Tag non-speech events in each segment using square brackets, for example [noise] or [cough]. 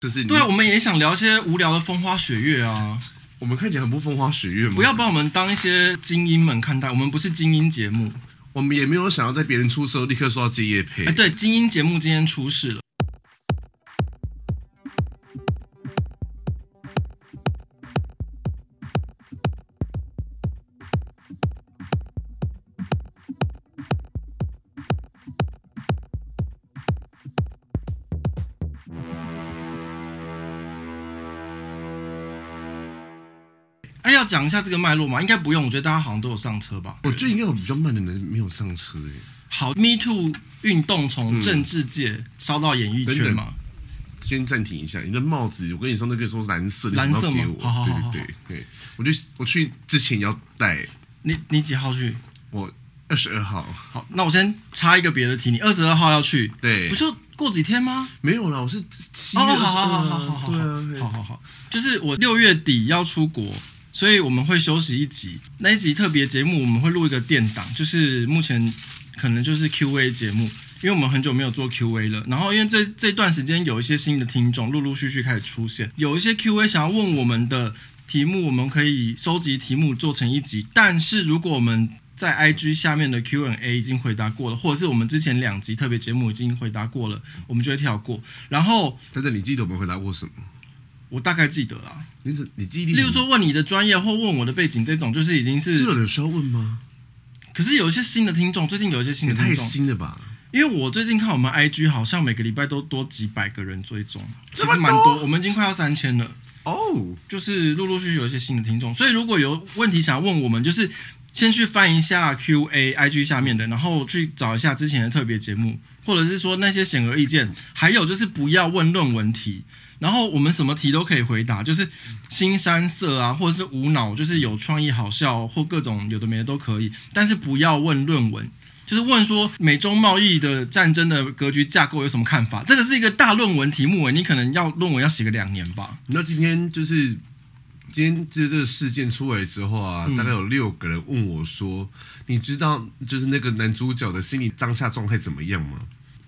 就是对啊，我们也想聊些无聊的风花雪月啊。我们看起来很不风花雪月吗？不要把我们当一些精英们看待，我们不是精英节目。我们也没有想要在别人出事后立刻说要接业配。哎，对，精英节目今天出事了。讲一下这个脉络吗？应该不用，我觉得大家好像都有上车吧。我觉得应该有比较慢的人没有上车哎。好，Me Too 运动从政治界烧到演艺圈嘛。先暂停一下，你的帽子，我跟你说那个说是蓝色，蓝色吗？好好好，好，对对对，我就我去之前要戴。你你几号去？我二十二号。好，那我先插一个别的题，你二十二号要去？对，不就过几天吗？没有啦，我是七月二十二号。好好好好好，对啊，好好好，就是我六月底要出国。所以我们会休息一集，那一集特别节目我们会录一个电档，就是目前可能就是 Q&A 节目，因为我们很久没有做 Q&A 了。然后因为这这段时间有一些新的听众陆陆续续开始出现，有一些 Q&A 想要问我们的题目，我们可以收集题目做成一集。但是如果我们在 IG 下面的 Q&A 已经回答过了，或者是我们之前两集特别节目已经回答过了，我们就会跳过。然后，但是你记得我们回答过什么？我大概记得啦，你你记忆力，例如说问你的专业或问我的背景这种，就是已经是。这有人需要问吗？可是有一些新的听众，最近有一些新的听众，太新了吧？因为我最近看我们 IG 好像每个礼拜都多几百个人追踪，其实蛮多，我们已经快要三千了哦。就是陆陆续续有一些新的听众，所以如果有问题想要问我们，就是先去翻一下 QA IG 下面的，然后去找一下之前的特别节目，或者是说那些显而易见，还有就是不要问论文题。然后我们什么题都可以回答，就是新山色啊，或者是无脑，就是有创意、好笑或各种有的没的都可以，但是不要问论文，就是问说美中贸易的战争的格局架构有什么看法？这个是一个大论文题目诶，你可能要论文要写个两年吧。那今天就是今天就是这个事件出来之后啊，嗯、大概有六个人问我说：“你知道就是那个男主角的心理当下状态怎么样吗？”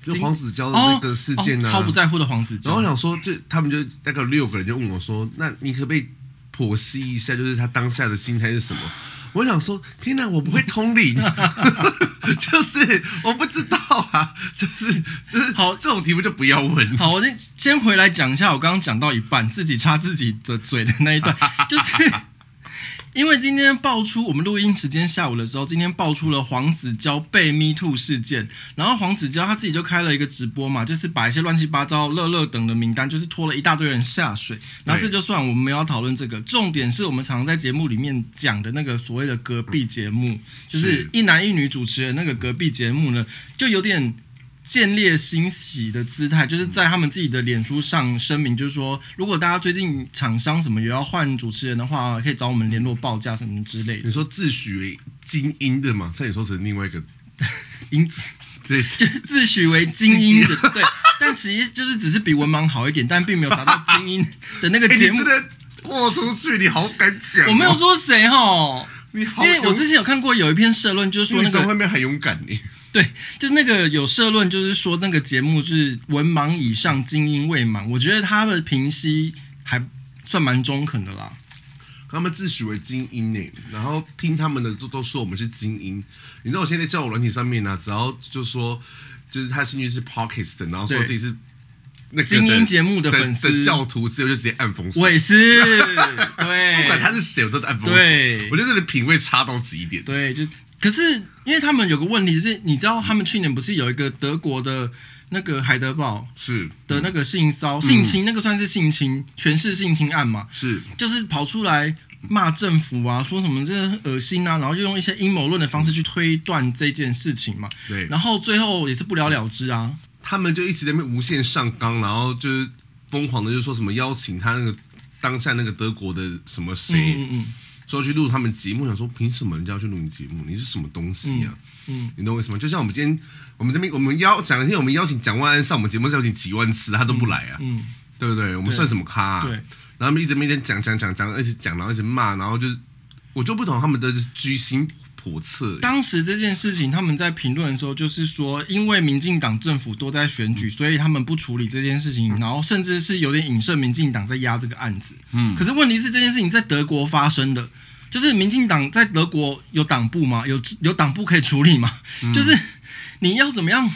就黄子佼的那个事件呢、啊哦哦，超不在乎的黄子佼。然后我想说，就他们就大概六个人就问我说：“那你可不可以剖析一下，就是他当下的心态是什么？”我想说：“天哪，我不会通灵，[laughs] 就是我不知道啊，就是就是好，这种题目就不要问。”好，我先先回来讲一下，我刚刚讲到一半自己插自己的嘴的那一段，[laughs] 就是。因为今天爆出，我们录音时间下午的时候，今天爆出了黄子佼被 Me Too 事件，然后黄子佼他自己就开了一个直播嘛，就是把一些乱七八糟、乐乐等的名单，就是拖了一大堆人下水。然后这就算我们没有要讨论这个，重点是我们常常在节目里面讲的那个所谓的隔壁节目，就是一男一女主持人那个隔壁节目呢，就有点。见猎心喜的姿态，就是在他们自己的脸书上声明，就是说，如果大家最近厂商什么也要换主持人的话，可以找我们联络报价什么之类的。你说自诩为精英的嘛？这也说成另外一个 [laughs] 英子，对，就是自诩为精英的，对。但其实就是只是比文盲好一点，但并没有达到精英的那个节目。豁、[laughs] 欸、出去，你好敢讲、哦！我没有说谁哈，你好，因为我之前有看过有一篇社论，就是说那个在外面很勇敢你。对，就是那个有社论，就是说那个节目是文盲以上，精英未满。我觉得他的评析还算蛮中肯的啦。他们自诩为精英呢，然后听他们的都都说我们是精英。你知道我现在在交友软体上面呢、啊，只要就说就是他兴趣是 Podcast 的，然后说自己是那精英节目的粉丝教徒，之后就直接按封锁。我也是，对，不管他是谁，我都按封锁。对，我觉得这个品味差到极点。对，就。可是，因为他们有个问题是，你知道他们去年不是有一个德国的那个海德堡是的那个性骚、嗯、性侵，那个算是性侵，全是性侵案嘛？是，就是跑出来骂政府啊，说什么这恶心啊，然后就用一些阴谋论的方式去推断这件事情嘛。对，然后最后也是不了了之啊。他们就一直在那边无限上纲，然后就是疯狂的就说什么邀请他那个。当下那个德国的什么谁，嗯嗯说去录他们节目，想说凭什么人家要去录你节目？你是什么东西啊？嗯，你懂为什么？就像我们今天，我们这边我们邀讲一天，我们邀请蒋万安上我们节目，邀请几万次，他都不来啊，嗯，对不对？我们算什么咖啊？对，然后他们一直每天讲讲讲讲，一直讲，然后一直骂，然后就是我就不懂他们的居心叵测。当时这件事情，他们在评论的时候，就是说，因为民进党政府都在选举，所以他们不处理这件事情，然后甚至是有点影射民进党在压这个案子。嗯，可是问题是这件事情在德国发生的，就是民进党在德国有党部吗？有有党部可以处理吗？嗯、就是你要怎么样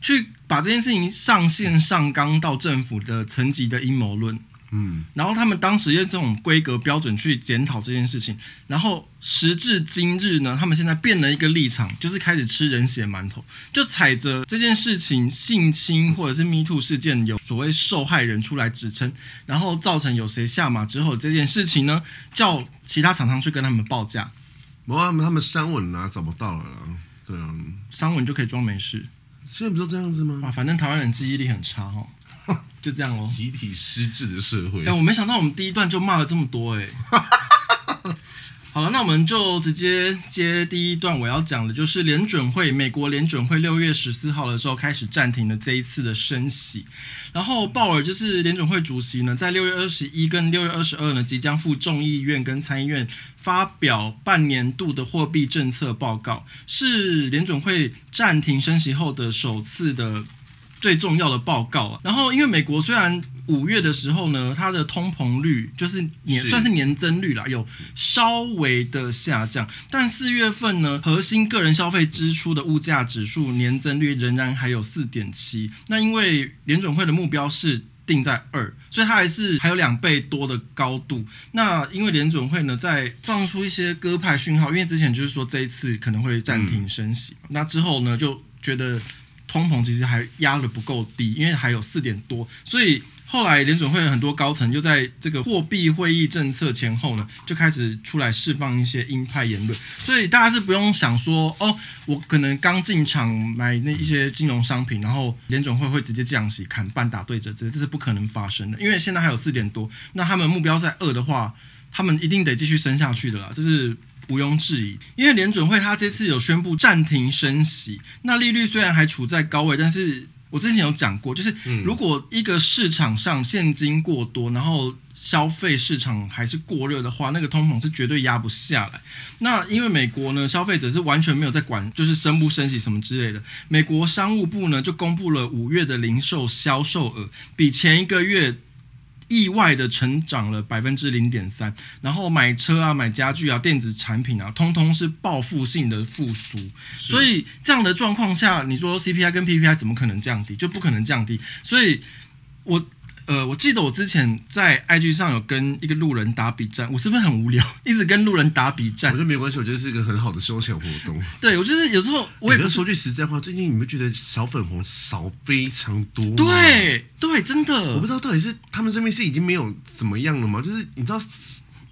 去把这件事情上线上纲到政府的层级的阴谋论？嗯，然后他们当时用这种规格标准去检讨这件事情，然后时至今日呢，他们现在变了一个立场，就是开始吃人血馒头，就踩着这件事情性侵或者是 Me Too 事件有所谓受害人出来指称，然后造成有谁下马之后，这件事情呢，叫其他厂商去跟他们报价，不过他们他们删文啊找不到了啦，对啊，删文就可以装没事，现在不就这样子吗？啊，反正台湾人记忆力很差哦。就这样哦，集体失智的社会。哎、欸，我没想到我们第一段就骂了这么多哎、欸。[laughs] 好了，那我们就直接接第一段我要讲的，就是联准会，美国联准会六月十四号的时候开始暂停了这一次的升息。然后鲍尔就是联准会主席呢，在六月二十一跟六月二十二呢，即将赴众议院跟参议院发表半年度的货币政策报告，是联准会暂停升息后的首次的。最重要的报告啊，然后因为美国虽然五月的时候呢，它的通膨率就是年算是年增率啦，有稍微的下降，但四月份呢，核心个人消费支出的物价指数年增率仍然还有四点七。那因为联准会的目标是定在二，所以它还是还有两倍多的高度。那因为联准会呢在放出一些鸽派讯号，因为之前就是说这一次可能会暂停升息，嗯、那之后呢就觉得。通膨其实还压得不够低，因为还有四点多，所以后来联准会有很多高层就在这个货币会议政策前后呢，就开始出来释放一些鹰派言论，所以大家是不用想说哦，我可能刚进场买那一些金融商品，然后联准会会直接降息砍半打对折，这这是不可能发生的，因为现在还有四点多，那他们目标在二的话，他们一定得继续升下去的啦，这是。毋庸置疑，因为联准会它这次有宣布暂停升息，那利率虽然还处在高位，但是我之前有讲过，就是如果一个市场上现金过多，然后消费市场还是过热的话，那个通膨是绝对压不下来。那因为美国呢，消费者是完全没有在管，就是升不升息什么之类的。美国商务部呢就公布了五月的零售销售额，比前一个月。意外的成长了百分之零点三，然后买车啊、买家具啊、电子产品啊，通通是报复性的复苏。所以这样的状况下，你说 CPI 跟 PPI 怎么可能降低？就不可能降低。所以，我。呃，我记得我之前在 IG 上有跟一个路人打比战，我是不是很无聊，一直跟路人打比战？我觉得没关系，我觉得是一个很好的休闲活动。对，我就是有时候我也不说句实在话，最近你们觉得小粉红少非常多？对对，真的，我不知道到底是他们这边是已经没有怎么样了吗？就是你知道，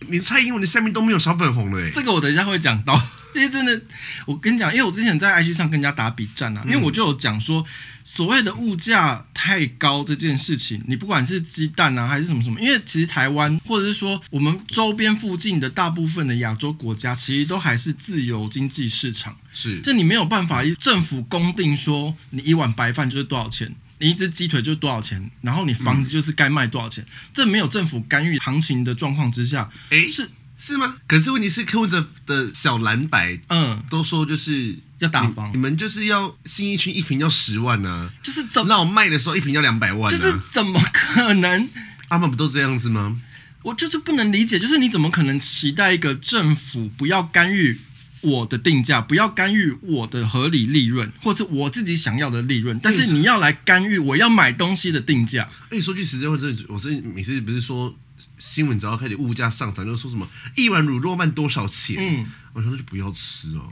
连蔡英文的下面都没有小粉红了哎。这个我等一下会讲到。[laughs] 因为真的，我跟你讲，因为我之前在 IG 上跟人家打比战啊，因为我就有讲说，所谓的物价太高这件事情，你不管是鸡蛋啊还是什么什么，因为其实台湾或者是说我们周边附近的大部分的亚洲国家，其实都还是自由经济市场，是，就你没有办法一政府公定说你一碗白饭就是多少钱，你一只鸡腿就是多少钱，然后你房子就是该卖多少钱，这没有政府干预行情的状况之下，诶，是。是吗？可是问题是，柯文哲的小蓝白，嗯，都说就是要打房，你们就是要新一区一瓶要十万呢、啊，就是怎那我卖的时候一瓶要两百万、啊，就是怎么可能？他们不都这样子吗？我就是不能理解，就是你怎么可能期待一个政府不要干预我的定价，不要干预我的合理利润，或者我自己想要的利润，但是你要来干预我要买东西的定价？哎，说句实在话，这我是每次不是说。新闻只要开始物价上涨，就说什么一碗卤肉饭多少钱？嗯，我说那就不要吃哦，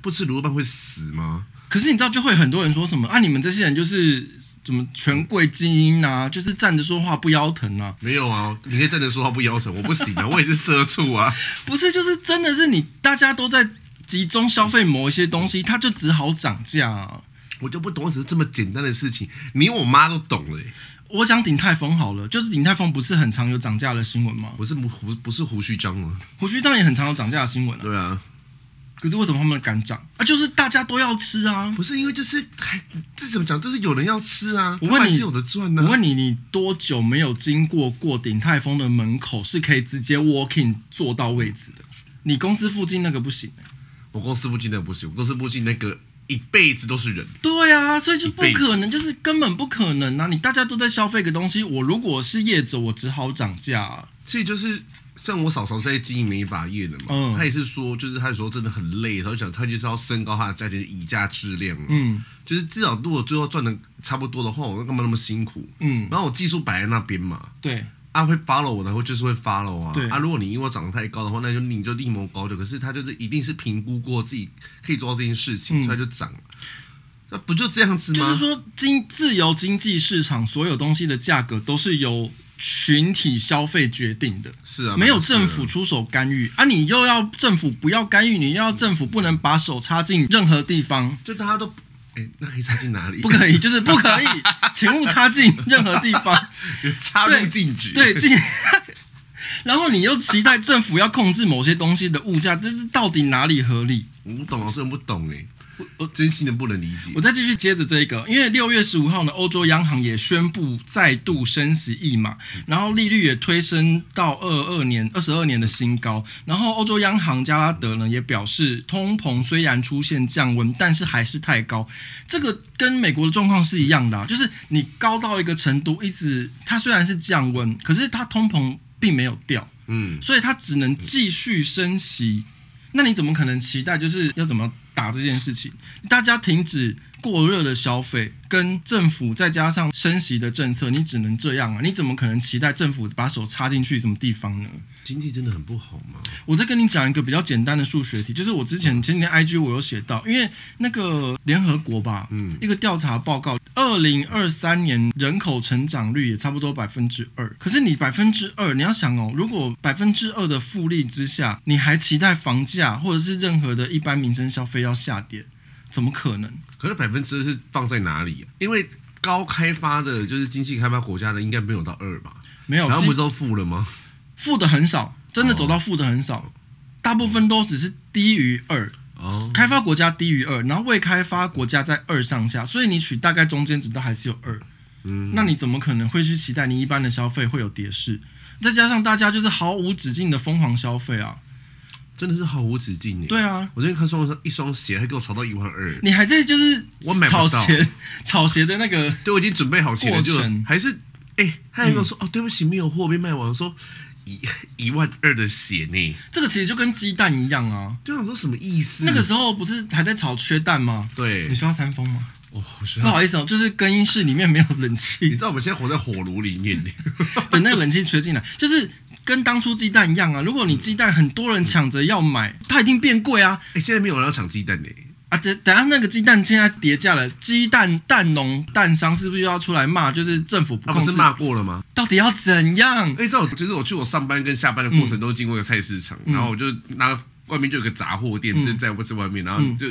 不吃卤肉饭会死吗？可是你知道，就会很多人说什么啊？你们这些人就是怎么权贵精英啊？就是站着说话不腰疼啊？没有啊，你可以站着说话不腰疼，我不行啊，我也是社畜啊。[laughs] 不是，就是真的是你大家都在集中消费某一些东西，它就只好涨价啊。我就不懂，只是这么简单的事情，你我妈都懂了、欸。我讲鼎泰丰好了，就是鼎泰丰不是很常有涨价的新闻吗？不是胡不是胡须张吗？胡须张也很常有涨价的新闻啊。对啊，可是为什么他们敢涨啊？就是大家都要吃啊。不是因为就是还这怎么讲？就是有人要吃啊。我问你，是有的赚呢、啊。我问你，你多久没有经过过鼎泰丰的门口是可以直接 walking 坐到位置的？你公司附近那个不行、欸。我公司附近那个不行，我公司附近那个。一辈子都是人，对啊，所以就不可能，就是根本不可能啊！你大家都在消费个东西，我如果是业者，我只好涨价啊。其实就是像我嫂嫂在经营美发业的嘛，嗯，他也是说，就是她有时候真的很累，她就讲她就是要升高她的价钱以价质量，嗯，就是至少如果最后赚的差不多的话，我干嘛那么辛苦？嗯，然后我技术摆在那边嘛，对。他、啊、会 follow 我的，或就是会 follow 啊。对啊，如果你因为我长得太高的话，那就你就另谋高就。可是他就是一定是评估过自己可以做到这件事情，嗯、所以他就涨。那不就这样子吗？就是说，经自由经济市场，所有东西的价格都是由群体消费决定的。是啊，没有政府出手干预啊！你又要政府不要干预，你又要政府不能把手插进任何地方，就大家都。哎，那可以插进哪里？不可以，就是不可以，请勿插进任何地方，[laughs] 插入禁止。对，禁。[laughs] 然后你又期待政府要控制某些东西的物价，这是到底哪里合理？我不懂啊，真的不懂哎。我真心的不能理解。我再继续接着这个，因为六月十五号呢，欧洲央行也宣布再度升息一码，然后利率也推升到二二年、二十二年的新高。然后欧洲央行加拉德呢也表示，通膨虽然出现降温，但是还是太高。这个跟美国的状况是一样的啊，就是你高到一个程度，一直它虽然是降温，可是它通膨并没有掉，嗯，所以它只能继续升息。那你怎么可能期待就是要怎么？打这件事情，大家停止过热的消费，跟政府再加上升息的政策，你只能这样啊！你怎么可能期待政府把手插进去什么地方呢？经济真的很不好吗？我再跟你讲一个比较简单的数学题，就是我之前前几天 IG 我有写到，因为那个联合国吧，嗯，一个调查报告，二零二三年人口成长率也差不多百分之二，可是你百分之二，你要想哦，如果百分之二的复利之下，你还期待房价或者是任何的一般民生消费要下跌，怎么可能？可是百分之二是放在哪里啊？因为高开发的，就是经济开发国家的，应该没有到二吧？没有，然后不是都负了吗？负的很少，真的走到负的很少，哦，大部分都只是低于二。哦，开发国家低于二，然后未开发国家在二上下，所以你取大概中间值都还是有二。嗯，那你怎么可能会去期待你一般的消费会有跌势？再加上大家就是毫无止境的疯狂消费啊，真的是毫无止境。对啊，我最近看双一双鞋，还给我炒到一万二。你还在就是我买炒鞋炒鞋的那个，对，我已经准备好钱了，就还是哎，他还跟我说、嗯、哦，对不起，没有货被卖完，说。一一万二的鞋呢？这个其实就跟鸡蛋一样啊！就想说什么意思？那个时候不是还在炒缺蛋吗？对，你需要三风吗？哦，不好意思哦，就是更衣室里面没有冷气。你知道我们现在活在火炉里面，[laughs] 等那个冷气吹进来，就是跟当初鸡蛋一样啊！如果你鸡蛋很多人抢着要买，它一定变贵啊！哎，现在没有人要抢鸡蛋呢。啊，这等下那个鸡蛋现在跌价了，鸡蛋蛋农蛋商是不是又要出来骂？就是政府不控制，他不是骂过了吗？到底要怎样？哎，这种就是我去我上班跟下班的过程都经过一个菜市场，嗯、然后我就拿外面就有个杂货店，嗯、就在我这外面，然后就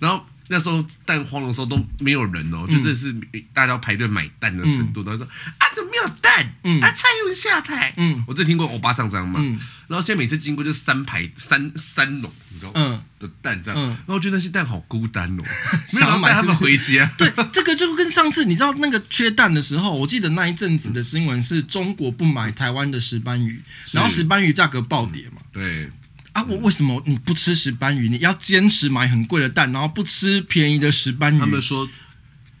然后。那时候蛋荒的时候都没有人哦，嗯、就这是大家要排队买蛋的程度。他、嗯、说啊，怎么没有蛋？嗯、啊，蔡英文下台。嗯，我只听过欧巴桑这样嘛。嗯，然后现在每次经过就三排三三笼，你知道吗？嗯，的蛋这样。嗯，然后我觉得那些蛋好孤单哦，[laughs] 想要买他们回家。[laughs] 对，这个就跟上次你知道那个缺蛋的时候，我记得那一阵子的新闻是中国不买台湾的石斑鱼，然后石斑鱼价格暴跌嘛。嗯、对。啊，我为什么你不吃石斑鱼？你要坚持买很贵的蛋，然后不吃便宜的石斑鱼？他们说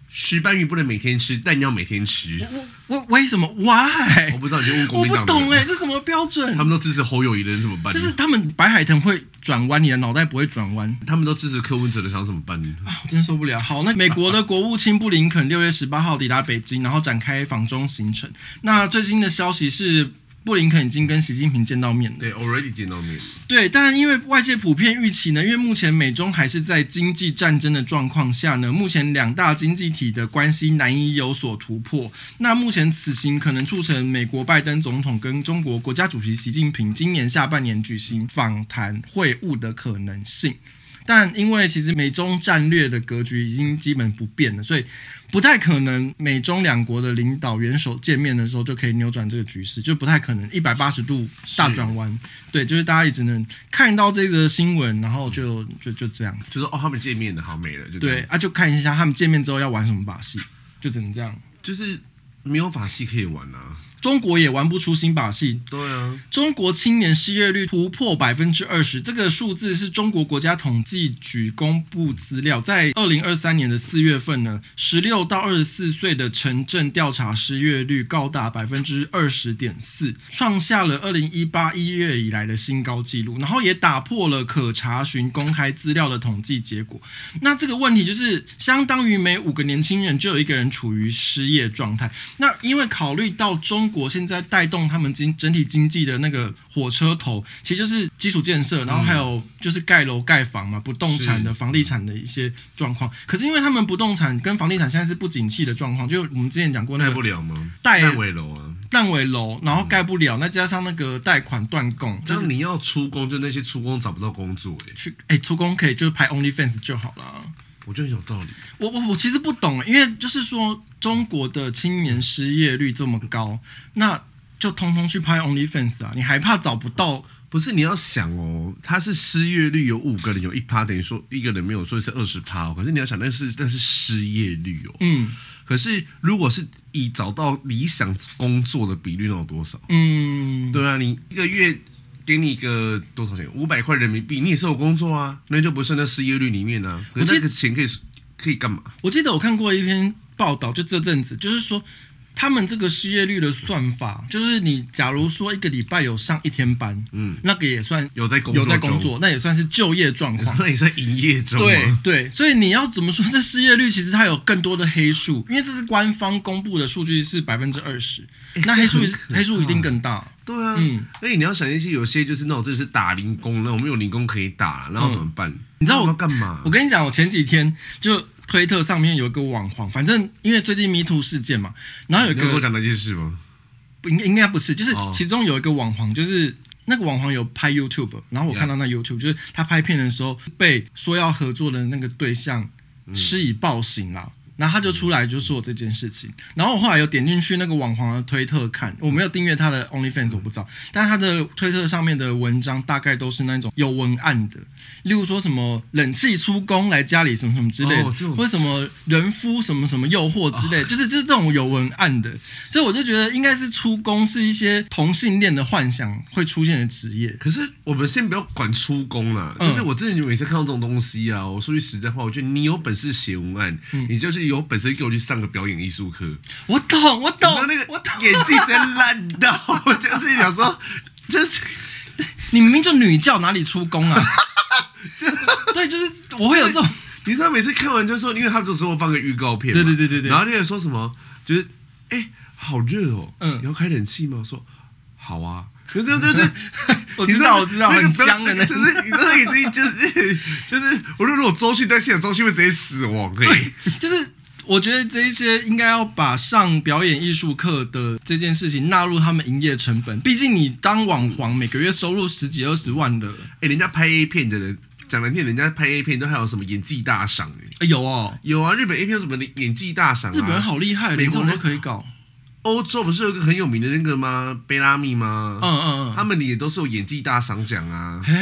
石斑鱼不能每天吃，但你要每天吃。我我为什么？Why？我不知道，你就问国民党。我不懂哎，这什么标准？他们都支持侯友宜的人怎么办？就是他们白海豚会转弯，你的脑袋不会转弯。他们都支持柯文哲的，想怎么办呢？啊，我真的受不了。好，那美国的国务卿布林肯六月十八号抵达北京，然后展开访中行程。那最新的消息是。布林肯已经跟习近平见到面了，对，already 见到面。对，但因为外界普遍预期呢，因为目前美中还是在经济战争的状况下呢，目前两大经济体的关系难以有所突破。那目前此行可能促成美国拜登总统跟中国国家主席习近平今年下半年举行访谈会晤的可能性。但因为其实美中战略的格局已经基本不变了，所以不太可能美中两国的领导元首见面的时候就可以扭转这个局势，就不太可能一百八十度大转弯。对，就是大家也只能看到这个新闻，然后就就就这样，就是哦，他们见面的好没了，就对啊，就看一下他们见面之后要玩什么把戏，就只能这样，就是没有把戏可以玩啊。中国也玩不出新把戏。对啊，中国青年失业率突破百分之二十，这个数字是中国国家统计局公布资料，在二零二三年的四月份呢，十六到二十四岁的城镇调查失业率高达百分之二十点四，创下了二零一八一月以来的新高纪录，然后也打破了可查询公开资料的统计结果。那这个问题就是，相当于每五个年轻人就有一个人处于失业状态。那因为考虑到中国现在带动他们经整体经济的那个火车头，其实就是基础建设，然后还有就是盖楼盖房嘛，不动产的房地产的一些状况。可是因为他们不动产跟房地产现在是不景气的状况，就我们之前讲过那个盖不了吗？贷烂尾楼啊，烂尾楼，然后盖不了，那加上那个贷款断供，就是你要出工，就那些出工找不到工作，欸，去哎出工可以就是拍 OnlyFans 就好了。我觉得有道理。我我我其实不懂，因为就是说中国的青年失业率这么高，那就通通去拍 OnlyFans 啊？你还怕找不到？不是，你要想哦，他是失业率有五个人有一趴，等于说一个人没有，所以是二十趴哦。可是你要想，那是那是失业率哦。嗯。可是如果是以找到理想工作的比率，能有多少？嗯。对啊，你一个月。给你一个多少钱？五百块人民币，你也是有工作啊，那就不算在失业率里面啊。可是那个钱可以可以干嘛？我记得我看过一篇报道，就这阵子，就是说他们这个失业率的算法，就是你假如说一个礼拜有上一天班，嗯，那个也算有在工作，有在工作，那也算是就业状况，[laughs] 那也算营业中。对对，所以你要怎么说这失业率？其实它有更多的黑数，因为这是官方公布的数据是百分之二十，那黑数黑数一定更大。对啊，嗯，所以你要想一些，有些就是那种，真的是打零工，那我们有零工可以打，然后怎么办？嗯、你知道我要干嘛？我跟你讲，我前几天就推特上面有一个网红，反正因为最近 Me Too 事件嘛，然后有一个跟我讲那件事吗？不，应应该不是，就是其中有一个网红，就是那个网红有拍 YouTube，然后我看到那 YouTube，就是他拍片的时候被说要合作的那个对象施以暴行了。嗯然后他就出来就说这件事情，然后我后来有点进去那个网黄的推特看，我没有订阅他的 OnlyFans，我不知道，但他的推特上面的文章大概都是那种有文案的，例如说什么冷气出工来家里什么什么之类的，或什么人夫什么什么诱惑之类，就是就是这种有文案的，所以我就觉得应该是出工是一些同性恋的幻想会出现的职业。可是我们先不要管出工了，就是我真的每次看到这种东西啊，我说句实在话，我觉得你有本事写文案，你就是。有本身给我去上个表演艺术课。我懂，我懂。那个演技真烂到，我就是想说，就是你明明就女教，哪里出宫啊？[laughs] 对，就是我会有这种。你知道，每次看完就说，因为他有时候放个预告片，对对对对对。然后那个说什么，就是哎，好热哦，嗯，你要开冷气吗？我说好啊，对对对对，我知道我知道，很僵的那，就是你那个已经就是就是，我如果周迅在现场，周迅会直接死亡，对，就是。我觉得这一些应该要把上表演艺术课的这件事情纳入他们营业成本。毕竟你当网黄，每个月收入十几二十万的，哎，人家拍 A 片的人讲难听，人家拍 A 片都还有什么演技大赏哎，有哦，有啊，日本 A 片有什么演技大赏？日本人好厉害，连这种都可以搞。欧洲不是有一个很有名的那个吗？贝拉米吗？嗯嗯嗯，他们也都是有演技大赏奖啊。嘿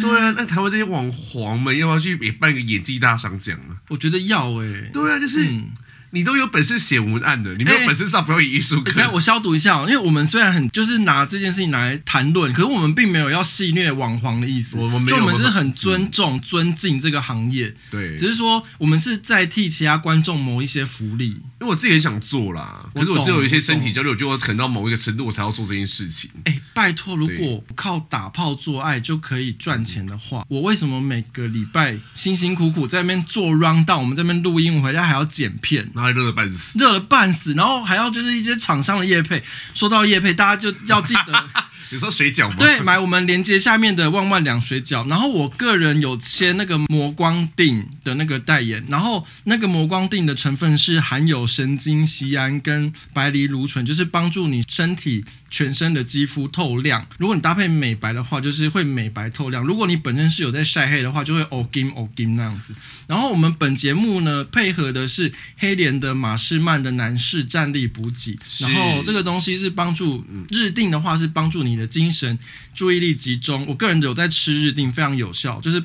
对啊，那台湾这些网红们要不要去也办一个演技大赏奖啊？我觉得要哎、欸。对啊，就是。嗯你都有本事写文案的，你没有本事上表演艺术课。来、欸，我消毒一下，因为我们虽然很就是拿这件事情拿来谈论，可是我们并没有要戏虐网黄的意思。我们没有，就我们是很尊重、嗯、尊敬这个行业。对，只是说我们是在替其他观众谋一些福利。因为我自己也想做啦，可是我就有一些身体焦虑，我就要可能到某一个程度，我才要做这件事情。哎、欸，拜托，如果靠打炮做爱就可以赚钱的话，我为什么每个礼拜辛辛苦苦在那边做 round down，我们这边录音，我回家还要剪片，还热的半死。热了半死，然后还要就是一些厂商的业配，说到业配，大家就要记得有时候水饺吗？对，买我们连接下面的万万两水饺。然后我个人有签那个磨光锭的那个代言，然后那个磨光锭的成分是含有神经酰胺跟白藜芦醇，就是帮助你身体全身的肌肤透亮。如果你搭配美白的话，就是会美白透亮；如果你本身是有在晒黑的话，就会欧金欧金那样子。然后我们本节目呢，配合的是黑莲的马士曼的男士站立补给，然后这个东西是帮助日定的话是帮助你的精神注意力集中。我个人有在吃日定，非常有效，就是。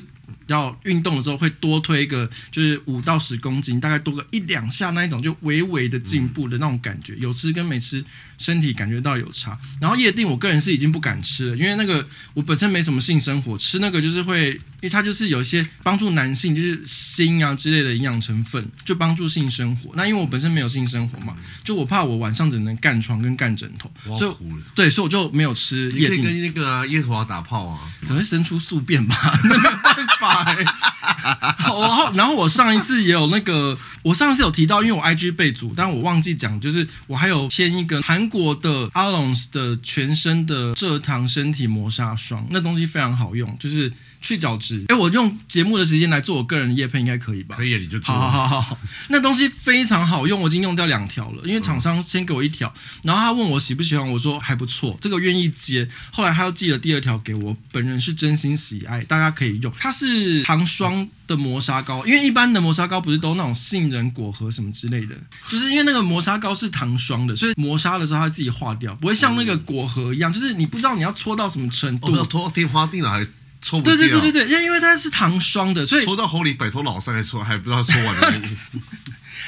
要运动的时候会多推个，就是五到十公斤，大概多个一两下那一种，就微微的进步的那种感觉。有吃跟没吃，身体感觉到有差。然后夜定，我个人是已经不敢吃了，因为那个我本身没什么性生活，吃那个就是会，因为它就是有一些帮助男性，就是锌啊之类的营养成分，就帮助性生活。那因为我本身没有性生活嘛，就我怕我晚上只能干床跟干枕头，所以对，所以我就没有吃夜 [laughs] 定。你可以跟那个啊耶和华打炮啊，可能会生出宿便吧？那 [laughs] 没有办法。[laughs] 然后，然后我上一次也有那个，我上一次有提到，因为我 IG 备注，但我忘记讲，就是我还有签一个韩国的 Alons 的全身的蔗糖身体磨砂霜，那东西非常好用，就是去角质。哎，我用节目的时间来做我个人的业配，应该可以吧？可以，你就做。好好好，那东西非常好用，我已经用掉两条了，因为厂商先给我一条，然后他问我喜不喜欢，我说还不错，这个愿意接。后来他又寄了第二条给我，本人是真心喜爱，大家可以用，它是糖霜的磨砂膏，因为一般的磨砂膏不是都那种杏仁果核什么之类的，就是因为那个磨砂膏是糖霜的，所以磨砂的时候它会自己化掉，不会像那个果核一样，就是你不知道你要搓到什么程度，搓到天花地了还搓不掉。对对对对对，因为它是糖霜的，所以搓到喉里摆脱老三还搓还不知道搓完了。[laughs]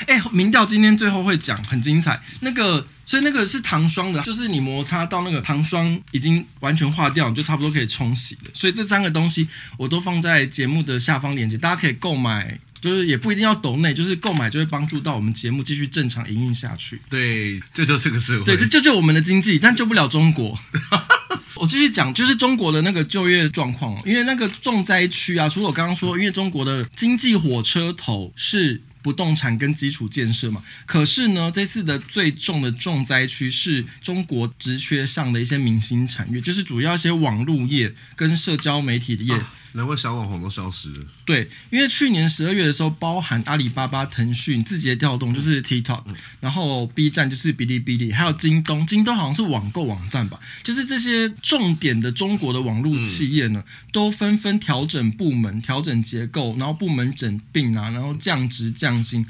哎、欸，民调今天最后会讲很精彩，那个所以那个是糖霜的，就是你摩擦到那个糖霜已经完全化掉，你就差不多可以冲洗了。所以这三个东西我都放在节目的下方链接，大家可以购买，就是也不一定要抖内，就是购买就会帮助到我们节目继续正常营运下去。对，这就这个社会，对，这救救我们的经济，但救不了中国。[laughs] 我继续讲，就是中国的那个就业状况，因为那个重灾区啊，除了我刚刚说，因为中国的经济火车头是。不动产跟基础建设嘛，可是呢，这次的最重的重灾区是中国职缺上的一些明星产业，就是主要一些网络业跟社交媒体的业。难怪小网红都消失了。对，因为去年十二月的时候，包含阿里巴巴、腾讯、字节跳动就是 TikTok，、嗯、然后 B 站就是哔哩哔哩，还有京东，京东好像是网购网站吧。就是这些重点的中国的网络企业呢，嗯、都纷纷调整部门、调整结构，然后部门整并啊，然后降职降薪，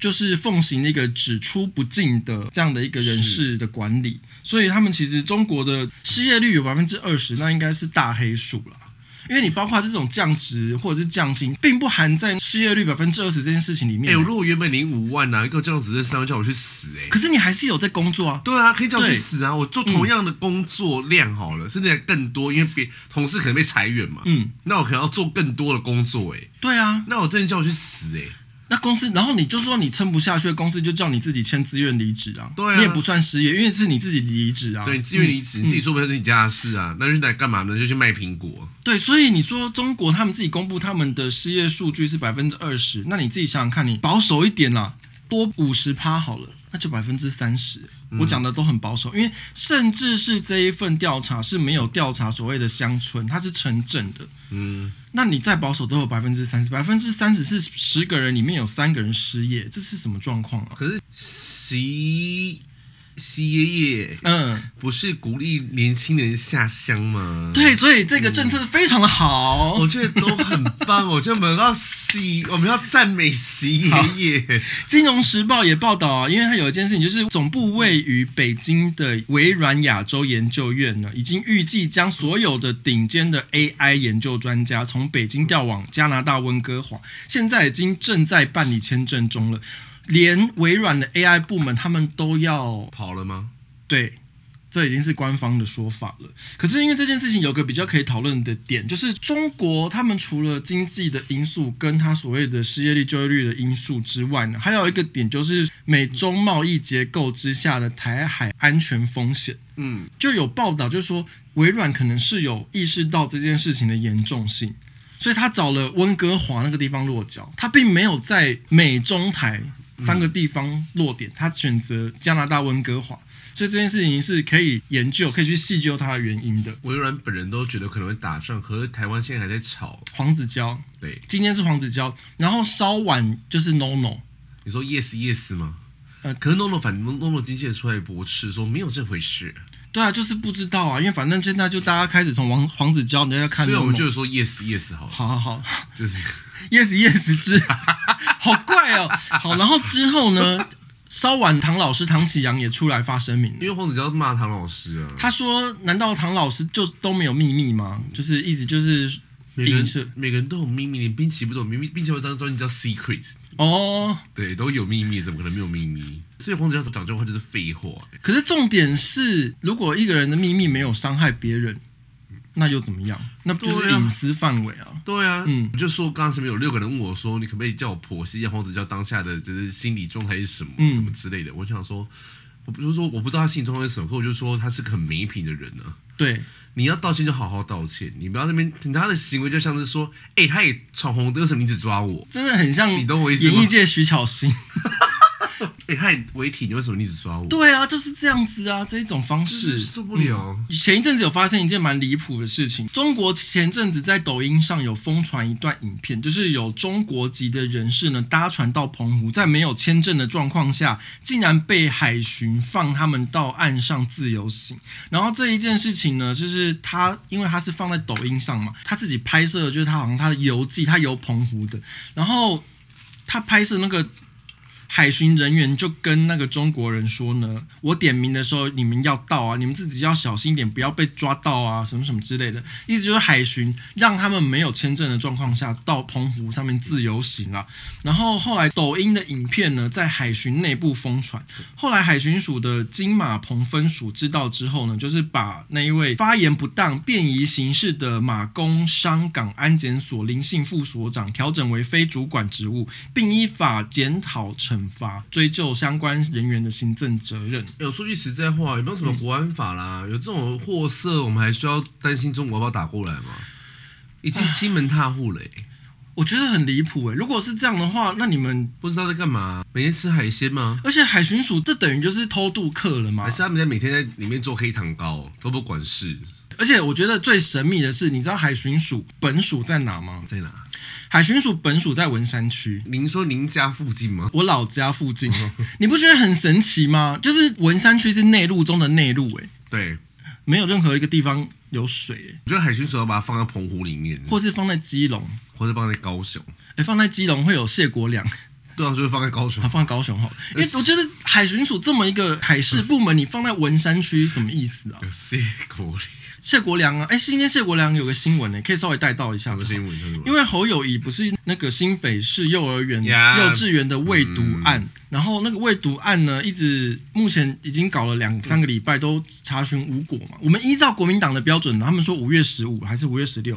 就是奉行那个只出不进的这样的一个人事的管理。所以他们其实中国的失业率有百分之二十，那应该是大黑数了。因为你包括这种降职或者是降薪，并不含在失业率百分之二十这件事情里面。哎、欸，如果原本领五万啊，一个这样子的三万叫我去死哎、欸！可是你还是有在工作啊。对啊，可以叫我去死啊！我做同样的工作量好了，嗯、甚至还更多，因为别同事可能被裁员嘛。嗯，那我可能要做更多的工作哎、欸。对啊，那我真的叫我去死哎、欸！那公司，然后你就说你撑不下去，公司就叫你自己签自愿离职啊。对啊，你也不算失业，因为是你自己离职啊。对，自愿离职，嗯、你自己做不了自己家的事啊。嗯、那是来干嘛呢？就去卖苹果。对，所以你说中国他们自己公布他们的失业数据是百分之二十，那你自己想想看，你保守一点啦，多五十趴好了，那就百分之三十。我讲的都很保守，因为甚至是这一份调查是没有调查所谓的乡村，它是城镇的。嗯。那你再保守都有百分之三十，百分之三十是十个人里面有三个人失业，这是什么状况啊？可是习习爷爷，嗯，不是鼓励年轻人下乡吗？对，所以这个政策是非常的好，嗯、我觉得都很棒。[laughs] 我觉得我们要习，我们要赞美习爷爷。金融时报也报道啊，因为它有一件事情，就是总部位于北京的微软亚洲研究院呢，已经预计将所有的顶尖的 AI 研究专家从北京调往加拿大温哥华，现在已经正在办理签证中了。连微软的 AI 部门，他们都要跑了吗？对，这已经是官方的说法了。可是因为这件事情有个比较可以讨论的点，就是中国他们除了经济的因素跟他所谓的失业率、就业率的因素之外呢，还有一个点就是美中贸易结构之下的台海安全风险。嗯，就有报道就是说微软可能是有意识到这件事情的严重性，所以他找了温哥华那个地方落脚，他并没有在美中台。三个地方落点，他选择加拿大温哥华，所以这件事情是可以研究、可以去细究它的原因的。微软本人都觉得可能会打仗，可是台湾现在还在吵黄子佼，对，今天是黄子佼，然后稍晚就是 NONO。你说 yes yes 吗？呃，可是 NONO 反正 NONO 经纪人出来驳斥说没有这回事。对啊，就是不知道啊，因为反正现在就大家开始从黄黄子佼，人家要看，所以我们就是说 yes yes 好，好好好，就是 [laughs] yes yes 之，[laughs] 好怪哦。好，然后之后呢，稍晚唐老师唐启阳也出来发声明，因为黄子佼骂唐老师啊，他说：“难道唐老师就都没有秘密吗？就是意思就是每个人每个人都有秘密，连滨崎步都有秘密，并且有张专辑叫 Secret。”哦，对，都有秘密，怎么可能没有秘密？所以黄子佼讲这话就是废话。可是重点是，如果一个人的秘密没有伤害别人，那又怎么样？那不就是隐私范围啊？对啊，嗯，我就说刚刚前面有六个人问我说，你可不可以叫我剖析一下黄子佼当下的就是心理状态是什么，嗯、什么之类的？我想说，我不是说我不知道他心理状态是什么，可我就说他是个很没品的人呢、啊。对。你要道歉就好好道歉，你不要那边，他的行为就像是说，哎、欸，他也闯红灯，什么你只抓我，真的很像你懂我意思吗？演艺界徐巧芯。哎，他违停，你为什么一直抓我？对啊，就是这样子啊，这一种方式受不了、嗯。前一阵子有发生一件蛮离谱的事情，中国前阵子在抖音上有疯传一段影片，就是有中国籍的人士呢搭船到澎湖，在没有签证的状况下，竟然被海巡放他们到岸上自由行。然后这一件事情呢，就是他因为他是放在抖音上嘛，他自己拍摄的就是他好像他的游记，他游澎湖的，然后他拍摄那个。海巡人员就跟那个中国人说呢：“我点名的时候，你们要到啊，你们自己要小心一点，不要被抓到啊，什么什么之类的。意思就是海巡让他们没有签证的状况下到澎湖上面自由行啊。然后后来抖音的影片呢，在海巡内部疯传。后来海巡署的金马澎分署知道之后呢，就是把那一位发言不当、便宜行事的马工商港安检所林姓副所长调整为非主管职务，并依法检讨惩。”法追究相关人员的行政责任。有说句实在话，有没有什么国安法啦？嗯、有这种货色，我们还需要担心中国要打过来吗？已经欺门踏户了、欸，我觉得很离谱哎。如果是这样的话，那你们不知道在干嘛？每天吃海鲜吗？而且海巡署这等于就是偷渡客了吗？还是他们在每天在里面做黑糖糕，都不管事？而且我觉得最神秘的是，你知道海巡署本署在哪吗？在哪？海巡署本署在文山区。您说您家附近吗？我老家附近。你不觉得很神奇吗？就是文山区是内陆中的内陆，哎，对，没有任何一个地方有水。我觉得海巡署要把它放在澎湖里面，或是放在基隆，或是放在高雄。哎，放在基隆会有谢国良。对啊，就是放在高雄。啊放在高雄好了，[laughs] 因为我觉得海巡署这么一个海事部门，你放在文山区什么意思啊？有谢国梁。谢国良啊，哎，今天谢国良有个新闻呢，可以稍微带到一下。什么新闻？因为侯友谊不是那个新北市幼儿园、Yeah. 幼稚园的未读案，嗯、然后那个未读案呢，一直目前已经搞了两三个礼拜，都查询无果嘛。我们依照国民党的标准，他们说五月十五还是五月十六，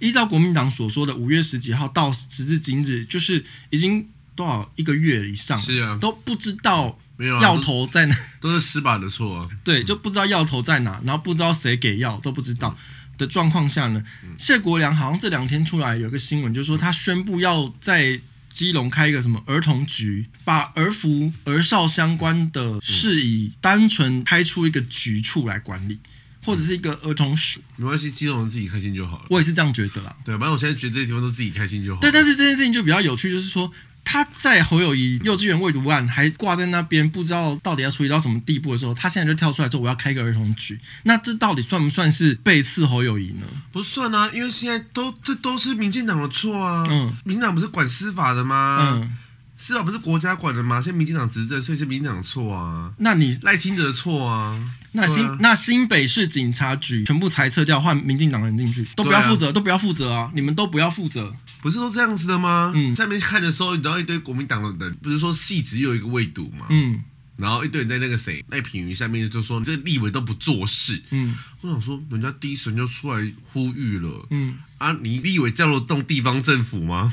依照国民党所说的五月十几号到时至今日，就是已经多少一个月以上，是啊，都不知道。没有药头在哪？都是司法的错啊。对，就不知道药头在哪，然后不知道谁给药都不知道的状况下呢，谢国良好像这两天出来有个新闻，就是说他宣布要在基隆开一个什么儿童局，把儿福儿少相关的事宜单纯开出一个局处来管理，或者是一个儿童署。没关系，基隆人自己开心就好了。我也是这样觉得啦。对，反正我现在觉得这些地方都自己开心就好。对，但是这件事情就比较有趣，就是说。他在侯友谊幼稚园未读案还挂在那边，不知道到底要处理到什么地步的时候，他现在就跳出来说：“我要开个儿童局。”那这到底算不算是背刺侯友谊呢？不算啊，因为现在都这都是民进党的错啊。嗯，民进党不是管司法的吗？嗯。司法不是国家管的吗？现在民进党执政，所以是民进党错啊。那你赖清德的错啊？那新、啊、那新北市警察局全部裁撤掉，换民进党人进去，都不要负责，啊、都不要负责啊！你们都不要负责，不是都这样子的吗？嗯，下面看的时候，你知道一堆国民党的人，不是说戏只有一个未读吗？嗯，然后一堆人在那个谁赖品妤下面就说，这立委都不做事。嗯，我想说，人家第一时就出来呼吁了。嗯，啊，你立委叫得动地方政府吗？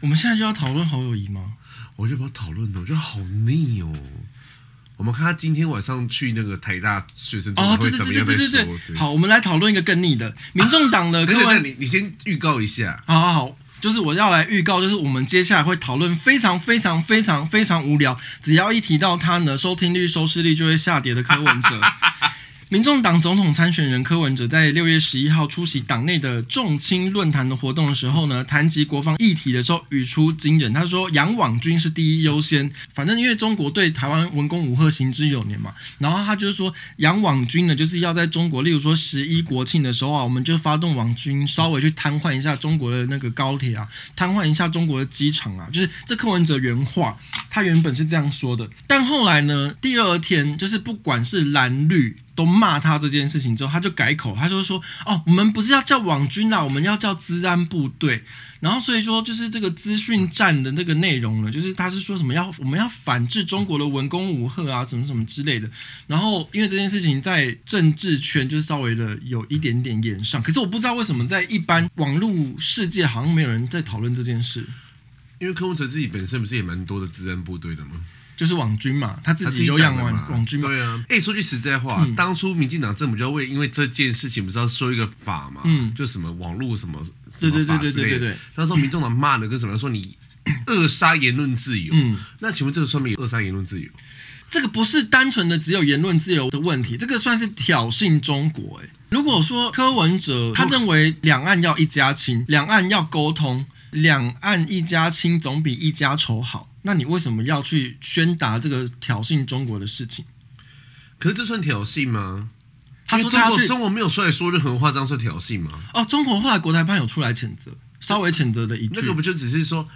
我们现在就要讨论侯友谊吗？我就不要讨论了，我觉得好腻哦。我们看他今天晚上去那个台大学生会怎么样再说。对对对对，好，我们来讨论一个更腻的，民众党的。[laughs] 柯文，你你先预告一下。好好好，就是我要来预告，就是我们接下来会讨论非常非常非常非常无聊，只要一提到他呢，收听率、收视率就会下跌的柯文哲。[laughs] 民众党总统参选人柯文哲在六月十一号出席党内的众亲论坛的活动的时候呢，谈及国防议题的时候语出惊人。他说：“养网军是第一优先，反正因为中国对台湾文攻武吓行之有年嘛。然后他就是说，养网军呢，就是要在中国，例如说十一国庆的时候啊，我们就发动网军，稍微去瘫痪一下中国的那个高铁啊，瘫痪一下中国的机场啊。就是这柯文哲原话，他原本是这样说的。但后来呢，第二天就是不管是蓝绿。”都骂他这件事情之后，他就改口，他就说：“哦，我们不是要叫网军啦，我们要叫资安部队。”然后所以说，就是这个资讯战的那个内容呢，就是他是说什么要我们要反制中国的文攻武吓啊，什么什么之类的。然后因为这件事情在政治圈就是稍微的有一点点炎上，可是我不知道为什么在一般网络世界好像没有人在讨论这件事。因为柯文哲自己本身不是也蛮多的资安部队的吗？就是网军嘛，他自己有养网网军嘛。对啊，哎、欸，说句实在话，嗯、当初民进党政府就要为因为这件事情不是要修一个法嘛，嗯，就什么网络什么，对对对对对对对。那时候民众党骂的跟什么说你扼杀言论自由，嗯，那请问这个算不算扼杀言论自由？这个不是单纯的只有言论自由的问题，这个算是挑衅中国、欸。哎，如果说柯文哲他认为两岸要一家亲，两岸要沟通，两岸一家亲总比一家仇好。那你为什么要去宣达这个挑衅中国的事情？可是这算挑衅吗？他说他去中国没有出来说任何话，这样算挑衅吗？哦，中国后来国台办有出来谴责，稍微谴责了一句，那个不就只是说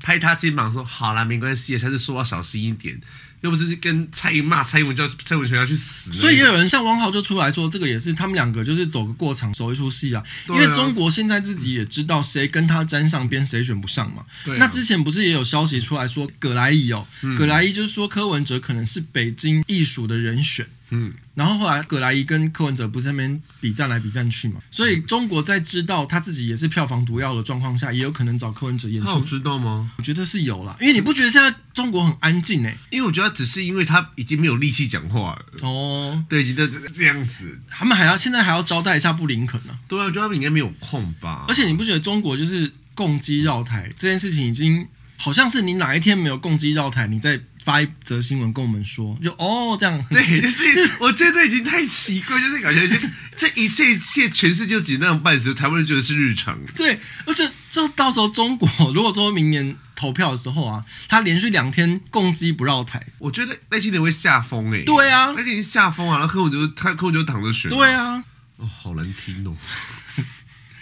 拍他肩膀说好啦，没关系，下次说话小心一点。又不是跟蔡英骂蔡英文，叫蔡文全要去死。所以也有人像汪浩就出来说，这个也是他们两个就是走个过场，走一出戏啊。因为中国现在自己也知道谁跟他沾上边，谁选不上嘛。那之前不是也有消息出来说，葛莱伊哦，葛莱伊就是说柯文哲可能是北京艺术的人选。嗯，然后后来葛莱依跟柯文哲不是那边比战来比战去嘛，所以中国在知道他自己也是票房毒药的状况下，也有可能找柯文哲演出。他有知道吗？我觉得是有啦，因为你不觉得现在中国很安静哎、欸？因为我觉得只是因为他已经没有力气讲话了。哦，对，已经这样子，他们还要现在还要招待一下布林肯呢、啊。对啊，我觉得他们应该没有空吧。而且你不觉得中国就是共机绕台这件事情已经好像是你哪一天没有共机绕台，你在。发一则新闻跟我们说，就哦这样，对，就是，[laughs] 就是我觉得这已经太奇怪，就是感觉就这一切一切全世界只那样办事，台湾人觉得是日常。对，而且就到时候中国 [laughs] 如果说明年投票的时候啊，他连续两天攻击不绕台，我觉得那些人会吓疯哎、欸。对啊，那些人吓疯啊，然后柯文哲他柯文哲躺着选。对啊，哦，好难听哦。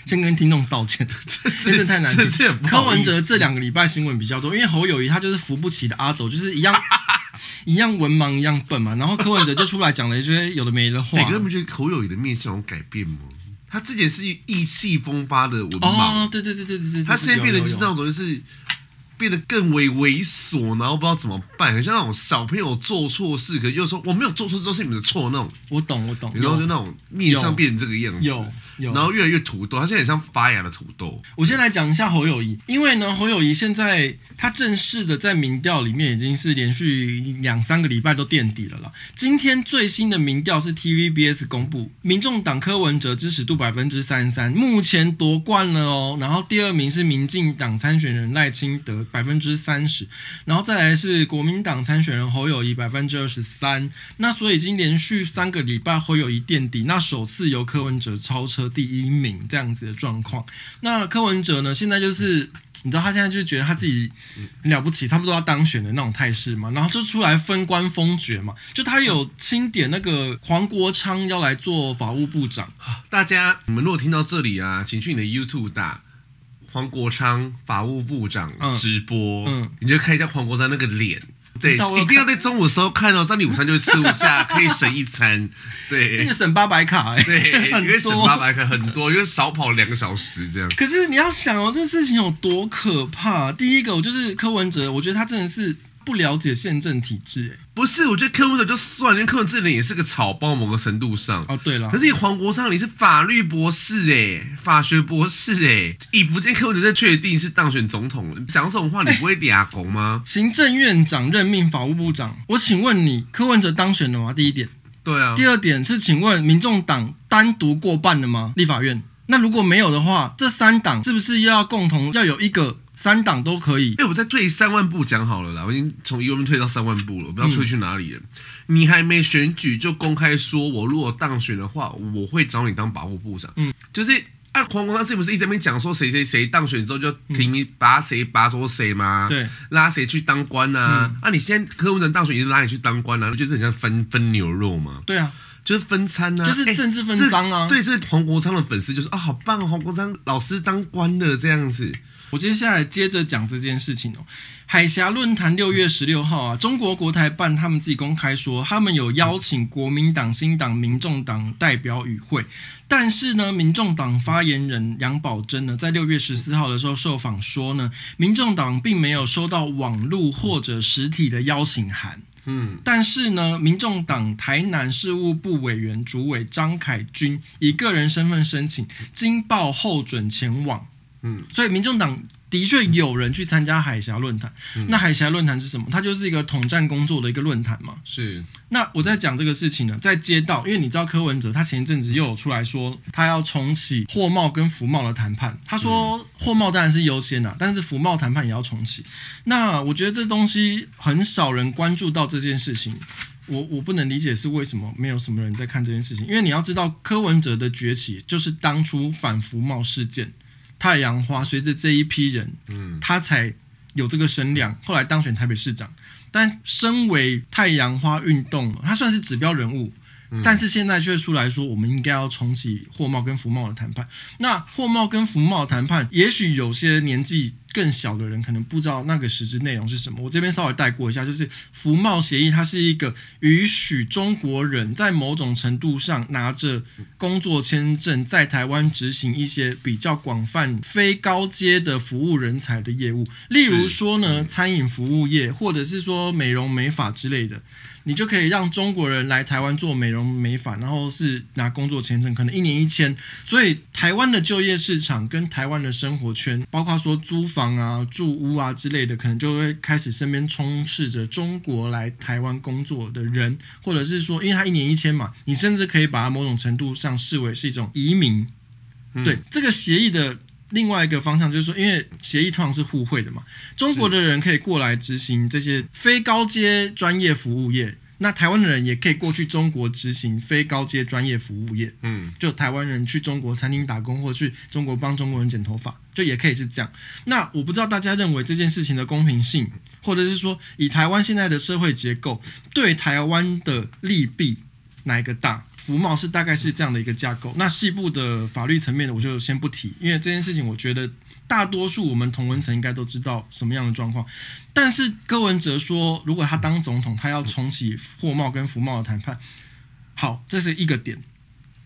先跟听众道歉，[laughs] 真的太难听。柯文哲这两个礼拜新闻比较多，因为侯友谊他就是扶不起的阿斗，就是一样 [laughs] 一样文盲一样笨嘛。然后柯文哲就出来讲了一些有的没的话。你们觉得侯友谊的面相有改变吗？他之前是意气风发的文盲，哦，对对对对对对，他现在变得就是那种就是。变得更为猥琐，然后不知道怎么办，很像那种小朋友做错事，可是又说我没有做错，都是你们的错那种。我懂，我懂。然后就那种面相变成这个样子，有，有，然后越来越土豆，他现在很像发芽的土豆。我先来讲一下侯友谊，因为呢，侯友谊现在他正式的在民调里面已经是连续两三个礼拜都垫底了啦。今天最新的民调是 TVBS 公布，民众党柯文哲支持度百分之三十三，目前夺冠了哦。然后第二名是民进党参选人赖清德。百分之三十，然后再来是国民党参选人侯友谊百分之二十三，那所以已经连续三个礼拜侯友谊垫底，那首次由柯文哲超车第一名这样子的状况。那柯文哲呢，现在就是你知道他现在就觉得他自己很了不起，差不多要当选的那种态势嘛，然后就出来分官封爵嘛，就他有钦点那个黄国昌要来做法务部长。大家你们如果听到这里啊，请去你的 YouTube 打。黄国昌法务部长直播，嗯，嗯，你就看一下黄国昌那个脸，对，一定要在中午的时候看哦，这样你午餐就会吃不下，可以省一餐，[laughs] 对，那个省八百卡，欸，对，可以省八百卡很多，因为少跑两个小时这样。可是你要想哦，这个事情有多可怕？第一个，我就是柯文哲，我觉得他真的是。不了解宪政体制，哎，不是，我觉得柯文哲就算，连柯文哲人也是个草包，某个程度上。哦，对了，可是你黄国昌你是法律博士，哎，法学博士，哎，以福建柯文哲在确定是当选总统了，讲这种话你不会俩拱吗？[laughs] 行政院长任命法务部长，我请问你，柯文哲当选了吗？第一点，对啊。第二点是，请问民众党单独过半了吗？立法院那如果没有的话，这三党是不是又要共同要有一个三党都可以？哎，我再退三万步讲好了啦，我已经从一万步退到三万步了，我不知道退去哪里了。嗯、你还没选举就公开说，我如果当选的话，我会找你当保护部长。嗯，就是啊，黄国昌是不是一直没讲说谁谁谁当选之后就提名拔谁拔走谁吗？对，拉谁去当官啊？嗯、啊，你现在柯文哲当选，已经拉你去当官了、就是很像分分牛肉嘛？对啊。就是分餐啊，就是政治分赃啊。对，这黄国昌的粉丝就是啊，好棒哦，黄国昌老师当官的这样子。我接下来接着讲这件事情哦。海峡论坛六月十六号啊，中国国台办他们自己公开说，他们有邀请国民党、新党、民众党代表与会，但是呢，民众党发言人杨宝珍呢，在六月十四号的时候受访说呢，民众党并没有收到网络或者实体的邀请函。嗯，但是呢，民众党台南事务部委员主委张凯军以个人身份申请，经报后准前往。嗯，所以民众党。的确有人去参加海峡论坛，嗯、那海峡论坛是什么？它就是一个统战工作的一个论坛嘛。是。那我在讲这个事情呢，在街道，因为你知道柯文哲他前一阵子又有出来说，他要重启货贸跟服贸的谈判。他说货贸当然是优先呐、啊，但是服贸谈判也要重启。那我觉得这东西很少人关注到这件事情，我我不能理解是为什么没有什么人在看这件事情，因为你要知道柯文哲的崛起就是当初反服贸事件。太阳花随着这一批人，嗯，他才有这个声量，后来当选台北市长。但身为太阳花运动，他算是指标人物。但是现在却出来说，我们应该要重启货贸跟服贸的谈判。那货贸跟服贸谈判，也许有些年纪更小的人可能不知道那个实质内容是什么。我这边稍微带过一下，就是服贸协议，它是一个允许中国人在某种程度上拿着工作签证在台湾执行一些比较广泛、非高阶的服务人才的业务，例如说呢，餐饮服务业，或者是说美容美发之类的。你就可以让中国人来台湾做美容美发，然后是拿工作签证，可能一年一签。所以台湾的就业市场跟台湾的生活圈，包括说租房啊、住屋啊之类的，可能就会开始身边充斥着中国来台湾工作的人，或者是说，因为他一年一签嘛，你甚至可以把它某种程度上视为是一种移民。嗯、对这个协议的另外一个方向，就是说，因为协议通常是互惠的嘛，中国的人可以过来执行这些非高阶专业服务业。那台湾的人也可以过去中国执行非高阶专业服务业，嗯，就台湾人去中国餐厅打工，或者去中国帮中国人剪头发，就也可以是这样。那我不知道大家认为这件事情的公平性，或者是说以台湾现在的社会结构对台湾的利弊哪一个大？服贸是大概是这样的一个架构。那细部的法律层面的我就先不提，因为这件事情我觉得。大多数我们同文层应该都知道什么样的状况，但是柯文哲说，如果他当总统，他要重启货贸跟服贸的谈判。好，这是一个点，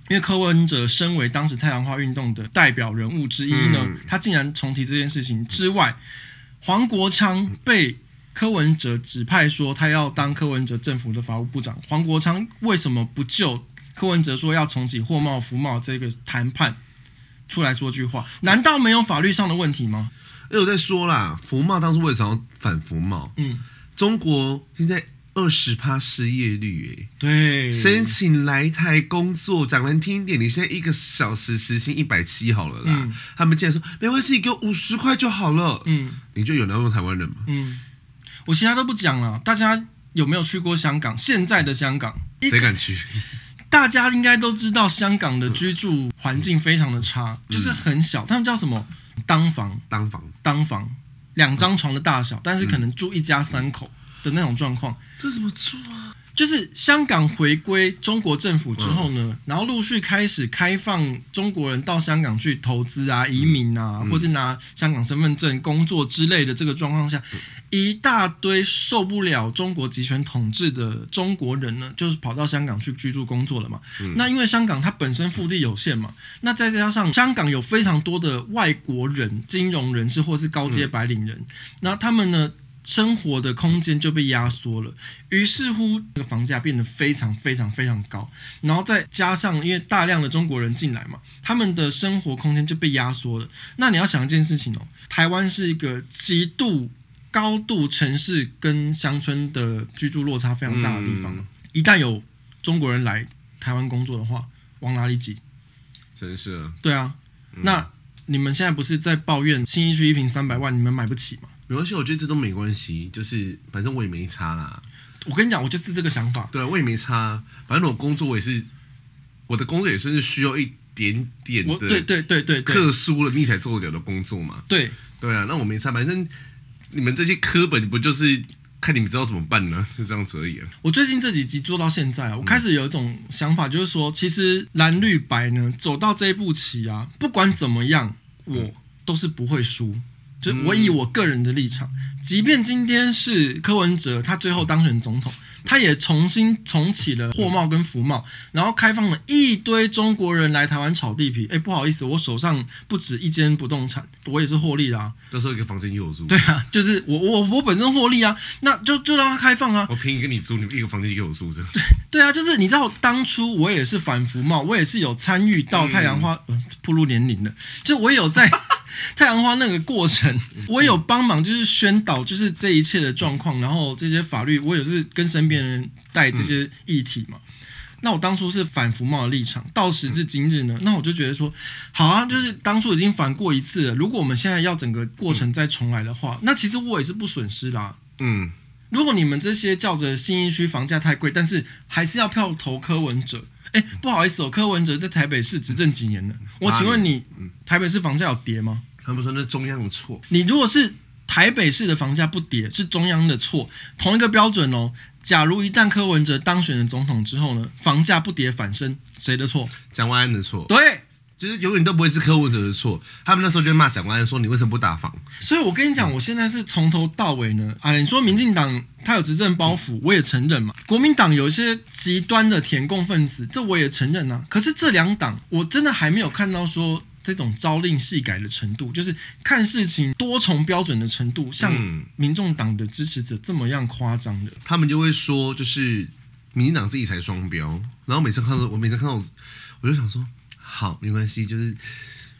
因为柯文哲身为当时太阳花运动的代表人物之一呢，他竟然重提这件事情之外，黄国昌被柯文哲指派说他要当柯文哲政府的法务部长，黄国昌为什么不就柯文哲说要重启货贸服贸这个谈判？出来说句话，难道没有法律上的问题吗？哎，我在说啦，服贸当初为什么要反服贸？嗯，中国现在二十趴失业率，哎，对，申请来台工作，讲难听一点，你现在一个小时时薪一百七好了啦，嗯、他们竟然说没关系，你给我五十块就好了，嗯，你就有能用台湾人吗？嗯，我其他都不讲了，大家有没有去过香港？现在的香港，谁敢去？大家应该都知道，香港的居住环境非常的差，嗯、就是很小。他们叫什么？当房，当房，当房，两张床的大小，嗯、但是可能住一家三口的那种状况。这怎么住啊？就是香港回归中国政府之后呢，嗯、然后陆续开始开放中国人到香港去投资啊、移民啊，嗯、或是拿香港身份证工作之类的这个状况下，嗯、一大堆受不了中国集权统治的中国人呢，就是跑到香港去居住工作了嘛。嗯、那因为香港它本身腹地有限嘛，那再加上香港有非常多的外国人、金融人士或是高阶白领人，那、嗯、他们呢？生活的空间就被压缩了，于是乎，这个房价变得非常非常非常高，然后再加上因为大量的中国人进来嘛，他们的生活空间就被压缩了。那你要想一件事情哦，台湾是一个极度高度城市跟乡村的居住落差非常大的地方，嗯、一旦有中国人来台湾工作的话，往哪里挤？真是啊，对啊。嗯、那你们现在不是在抱怨新一区一平三百万，你们买不起吗？没关系，我觉得这都没关系，就是反正我也没差啦。我跟你讲，我就是这个想法。对，我也没差，反正我工作我也是，我的工作也算是需要一点点的，对对对对，特殊的你才做得了的工作嘛。对对啊，那我没差，反正你们这些科本不就是？看你们知道怎么办呢？就这样子而已啊。我最近这几集做到现在，我开始有一种想法，就是说，其实蓝绿白呢，走到这一步棋啊，不管怎么样，我都是不会输。就我以我个人的立场，即便今天是柯文哲他最后当选总统。他也重新重启了货贸跟服贸，然后开放了一堆中国人来台湾炒地皮。哎，不好意思，我手上不止一间不动产，我也是获利啦。到时候一个房间给我住。对啊，就是我我我本身获利啊，那就就让他开放啊。我便宜跟你租，你一个房间给我住着。对对啊，就是你知道，当初我也是反服贸，我也是有参与到太阳花，嗯，暴露年龄了，就我也有在。太阳花那个过程，我有帮忙，就是宣导，就是这一切的状况，然后这些法律，我也是跟身边人带这些议题嘛。那我当初是反服贸的立场，到时至今日呢，那我就觉得说，好啊，就是当初已经反过一次了，如果我们现在要整个过程再重来的话，那其实我也是不损失啦。嗯，如果你们这些叫着新一区房价太贵，但是还是要票投柯文哲。哎，不好意思哦，柯文哲在台北市执政几年了？我请问你，台北市房价有跌吗？他们说那是中央的错。你如果是台北市的房价不跌，是中央的错。同一个标准哦。假如一旦柯文哲当选了总统之后呢，房价不跌反升，谁的错？蒋万安的错。对。就是永远都不会是柯文哲的错，他们那时候就骂蒋万安说：“你为什么不打房？”所以，我跟你讲，我现在是从头到尾呢。啊，你说民进党他有执政包袱，我也承认嘛。国民党有一些极端的填共分子，这我也承认啊。可是这两党，我真的还没有看到说这种朝令夕改的程度，就是看事情多重标准的程度，像民众党的支持者这么样夸张的。他们就会说，就是民进党自己才双标。然后每次看到我，每次看到我，我就想说。好，没关系，就是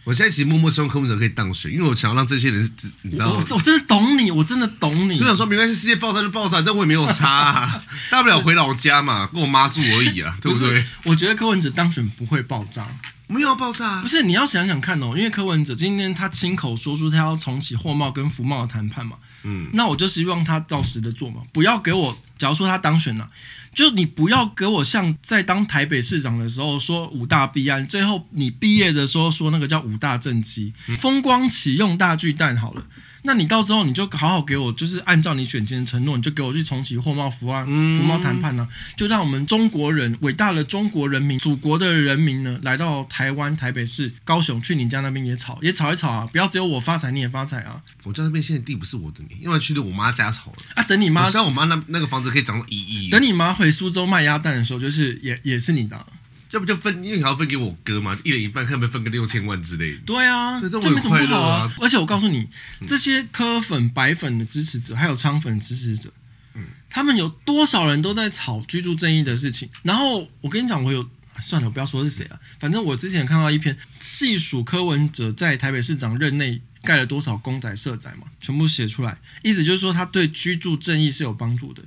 我现在其实默默希望柯文哲可以当选，因为我想要让这些人，你知道吗？我，我真的懂你，我真的懂你。就想说没关系，世界爆炸就爆炸，但我也没有差，啊，[laughs] 大不了回老家嘛，跟我妈住而已啊，对不对？我觉得柯文哲当选不会爆炸，没有爆炸，啊。不是，你要想想看哦，因为柯文哲今天他亲口说出他要重启货贸跟服贸的谈判嘛，嗯，那我就希望他照实的做嘛，不要给我，假如说他当选了。就你不要给我像在当台北市长的时候说五大弊案，最后你毕业的时候说那个叫五大政绩，风光启用大巨蛋好了。那你到时候你就好好给我，就是按照你选前的承诺，你就给我去重启货贸服啊，服贸谈判呢，就让我们中国人伟大的中国人民、祖国的人民呢，来到台湾台北市、高雄，去你家那边也吵，也吵一吵啊！不要只有我发财，你也发财啊！我家那边现在地不是我的，因为去的我妈家炒了啊。等你妈，像我妈那那个房子可以涨到一亿。等你妈回苏州卖鸭蛋的时候，就是也也是你的。要不就分，因为你要分给我哥嘛，一人一半，看能不能分个六千万之类的。对啊，这没什么不好啊。而且我告诉你，这些科粉、白粉的支持者，还有昌粉的支持者，嗯，他们有多少人都在吵居住正义的事情。然后我跟你讲，我有算了，我不要说是谁了。反正我之前看到一篇细数柯文哲在台北市长任内盖了多少公仔、社仔嘛，全部写出来，意思就是说他对居住正义是有帮助的。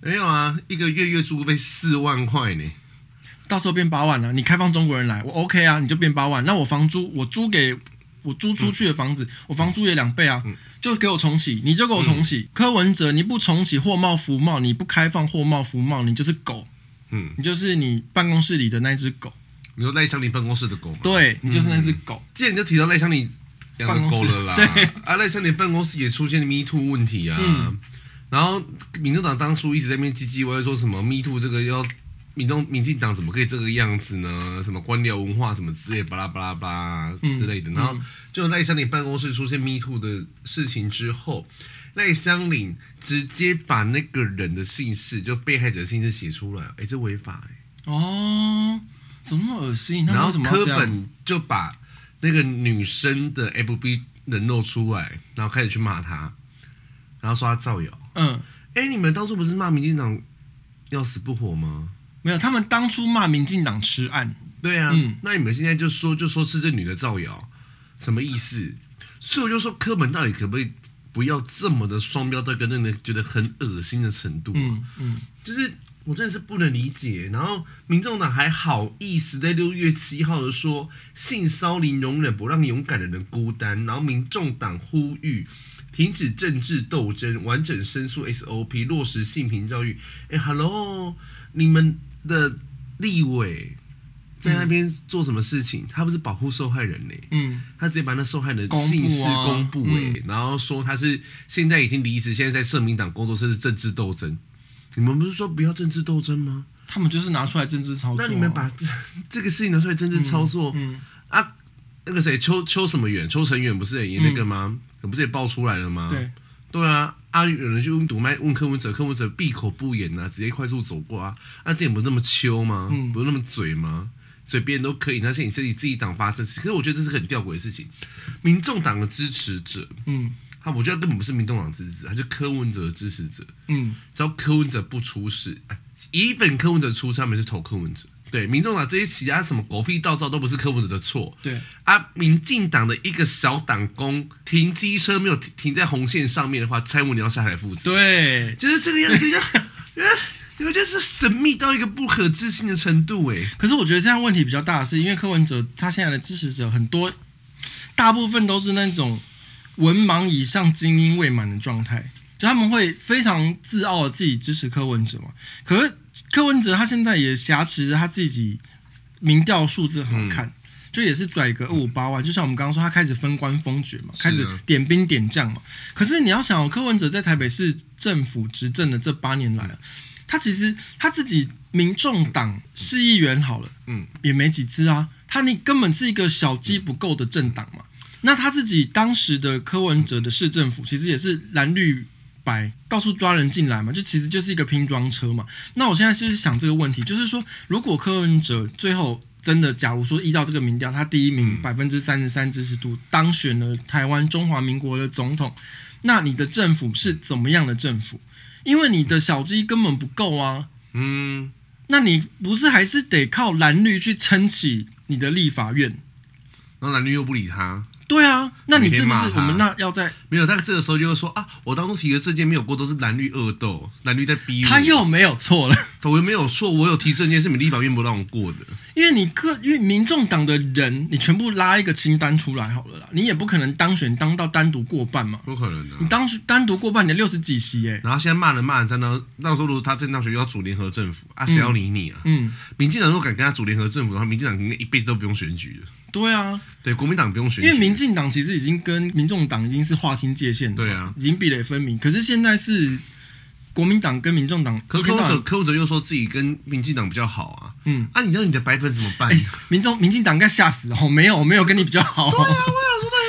没有啊，一个月月租费四万块呢。到时候变八万了，你开放中国人来，我 OK 啊，你就变八万。那我房租，我租给我租出去的房子，嗯、我房租也两倍啊，嗯、就给我重启，你就给我重启。嗯、柯文哲，你不重启货贸服贸，你不开放货贸服贸，你就是狗，嗯，你就是你办公室里的那只狗。你说赖香林办公室的狗吗？对，你就是那只狗。既然、就提到赖香林养的狗了啦，对啊，赖香林办公室也出现了 Me Too 问题啊，嗯、然后民主党当初一直在那边唧唧歪歪说什么 Me Too 这个要。民众、民进党怎么可以这个样子呢？什么官僚文化什么之类，巴拉巴拉巴拉之类的。嗯、然后就赖香林办公室出现 Me Too 的事情之后，赖香林直接把那个人的姓氏，就被害者姓氏写出来，哎，这违法哎。哦，怎么那么恶心？然后柯本就把那个女生的 FB 人露出来，然后开始去骂他，然后说他造谣。嗯，哎，你们当初不是骂民进党要死不活吗？没有，他们当初骂民进党吃案，对啊，嗯，那你们现在就说就说是这女的造谣，什么意思？所以我就说，柯本到底可不可以不要这么的双标到跟让人觉得很恶心的程度。嗯嗯，就是我真的是不能理解。然后民众党还好意思在六月七号的说性骚零容忍，不让勇敢的人孤单。然后民众党呼吁停止政治斗争，完整申诉 SOP，落实性平教育。哎，Hello，你们的立委。在那边做什么事情？他不是保护受害人呢？嗯，他直接把那受害人的姓氏公布哎、然后说他是现在已经离职，现在在社民党工作，是政治斗争。你们不是说不要政治斗争吗？他们就是拿出来政治操作、啊。那你们把这这个事情拿出来政治操作？嗯，嗯啊，那个谁邱邱什么远，邱成远不是也那个吗？嗯、不是也爆出来了吗？对对啊，啊有人就用堵麦问柯文哲，柯文哲闭口不言呐、啊，直接快速走过啊。啊，这也不是那么秋吗？嗯，不是那么嘴吗？所以别人都可以，那是你自己自己党发生。可是我觉得这是很吊诡的事情。民众党的支持者，嗯，他我觉得根本不是民众党支持者，他就柯文哲的支持者，嗯，只要柯文哲不出事，一本柯文哲出事，他们是投柯文哲。对，民众党这些其他什么狗屁倒灶都不是柯文哲的错。对啊，民进党的一个小党工停机车没有停，停在红线上面的话，蔡英文你要下来负责。对，就是这个样子。我觉得是神秘到一个不可置信的程度哎。可是我觉得这样问题比较大的是，因为柯文哲他现在的支持者很多，大部分都是那种文盲以上、精英未满的状态，就他们会非常自傲的自己支持柯文哲嘛。可是柯文哲他现在也挟持着他自己民调数字好看，嗯、就也是拽个二五八万。就像我们刚刚说，他开始分官封爵嘛，开始点兵点将嘛。可是你要想，柯文哲在台北市政府执政的这八年来。他其实他自己民众党市议员好了，嗯，也没几支啊。他那根本是一个小鸡不够的政党嘛。那他自己当时的柯文哲的市政府，其实也是蓝绿白到处抓人进来嘛，就其实就是一个拼装车嘛。那我现在就是想这个问题，就是说，如果柯文哲最后真的，假如说依照这个民调，他第一名百分之三十三支持度当选了台湾中华民国的总统，那你的政府是怎么样的政府？因为你的小鸡根本不够啊，嗯，那你不是还是得靠蓝绿去撑起你的立法院？那蓝绿又不理他。对啊，那你是不是我们那要在没有？但这个时候就会说啊，我当初提的这件没有过，都是蓝绿恶斗，蓝绿在逼我。他又没有错了，我又没有错，我有提这件是你立法院不让我过的。因为你个因为民众党的人，你全部拉一个清单出来好了啦，你也不可能当选当到单独过半嘛，不可能的。你当单独过半，你六十几席哎、欸，然后现在骂人骂人在那，那时候如果他正当选又要组联合政府啊，谁要理你啊？嗯，民进党如果敢跟他组联合政府的话，民进党一辈子都不用选举了。对啊，对国民党不用选，因为民进党其实已经跟民众党已经是划清界限了，对啊，已经壁垒分明。可是现在是国民党跟民众党，可柯文哲柯文哲又说自己跟民进党比较好啊，嗯，啊，你知道你的白粉怎么办？欸、民众民进党应该吓死哦，没有，我没有跟你比较好。对啊，我想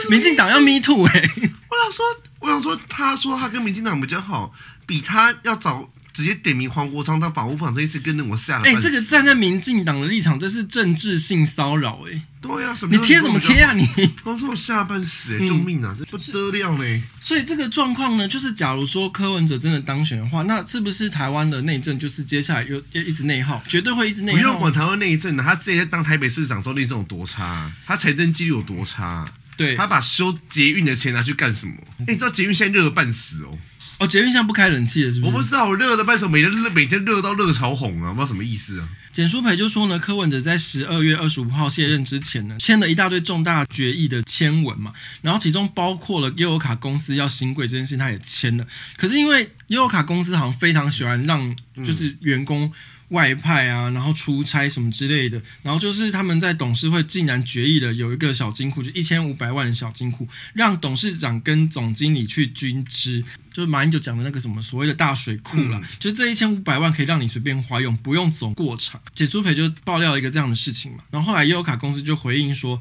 说，民进党要 me too 哎、欸，我想说，我想说，他说他跟民进党比较好，比他要早。直接点名黄国昌当保护房，这一次跟着我下了。哎、欸，这个站在民进党的立场，这是政治性骚扰哎。对呀、啊，你贴什么贴啊你？我说我下半死哎、欸，救命啊，嗯、这不得了呢。所以这个状况呢，就是假如说柯文哲真的当选的话，那是不是台湾的内政就是接下来又又一直内耗，绝对会一直内耗。不用管台湾内政的，他之前当台北市长时候内政有多差，他财政纪律有多差？对，他把修捷运的钱拿去干什么？哎、欸，你知道捷运现在热得半死哦。哦，捷运现在不开冷气了，是不是？我不知道，我热的半死，每天热，每天热到热潮红啊，不知道什么意思啊。简书培就说呢，柯文哲在十二月二十五号卸任之前呢，签了一大堆重大决议的签文嘛，然后其中包括了悠游卡公司要新贵这件事，他也签了。可是因为悠游卡公司好像非常喜欢让就是员工。外派啊，然后出差什么之类的，然后就是他们在董事会竟然决议了有一个小金库，就一千五百万的小金库，让董事长跟总经理去均支，就是马英九讲的那个什么所谓的大水库啦，嗯、就是这一千五百万可以让你随便花用，不用走过场。简舒培就爆料一个这样的事情嘛，然后后来优卡公司就回应说，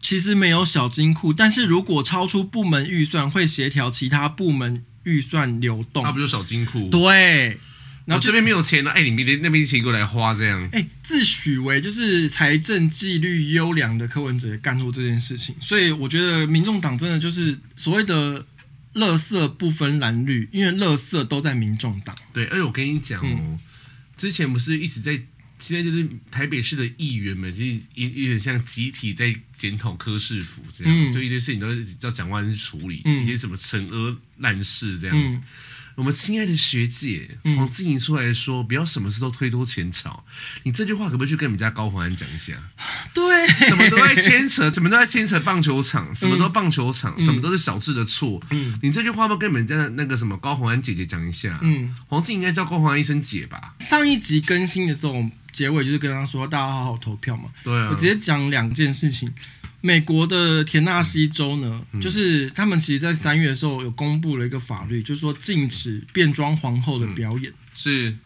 其实没有小金库，但是如果超出部门预算，会协调其他部门预算流动。那不就小金库？对。然后这边没有钱了，哎，你明天那边钱过来花这样。哎，自诩为就是财政纪律优良的柯文哲也干出这件事情，所以我觉得民众党真的就是所谓的“垃圾不分蓝绿”，因为垃圾都在民众党。对，而且我跟你讲哦，嗯、之前不是一直在现在就是台北市的议员们，就是有有点像集体在检讨柯市府这样，嗯、就一堆事情都要蒋万安处理，嗯、一些什么惩恶烂事这样子。嗯我们亲爱的学姐黄静怡出来说：“不要什么事都推脱前朝。”你这句话可不可以去跟你们家高宏安讲一下？[sighs] 对，什么都在牵扯，什么都在牵扯棒球场，什么都棒球场，嗯、什么都是小智的错。嗯，你这句话要不要跟你们家的那个什么高宏安姐姐讲一下？嗯，黄静莹应该叫高宏安一声姐吧？上一集更新的时候，结尾就是跟他说：“大家好好投票嘛。”对啊，我直接讲两件事情。美国的田纳西州呢，嗯、就是他们其实，在三月的时候有公布了一个法律，就是说禁止变装皇后的表演，嗯、是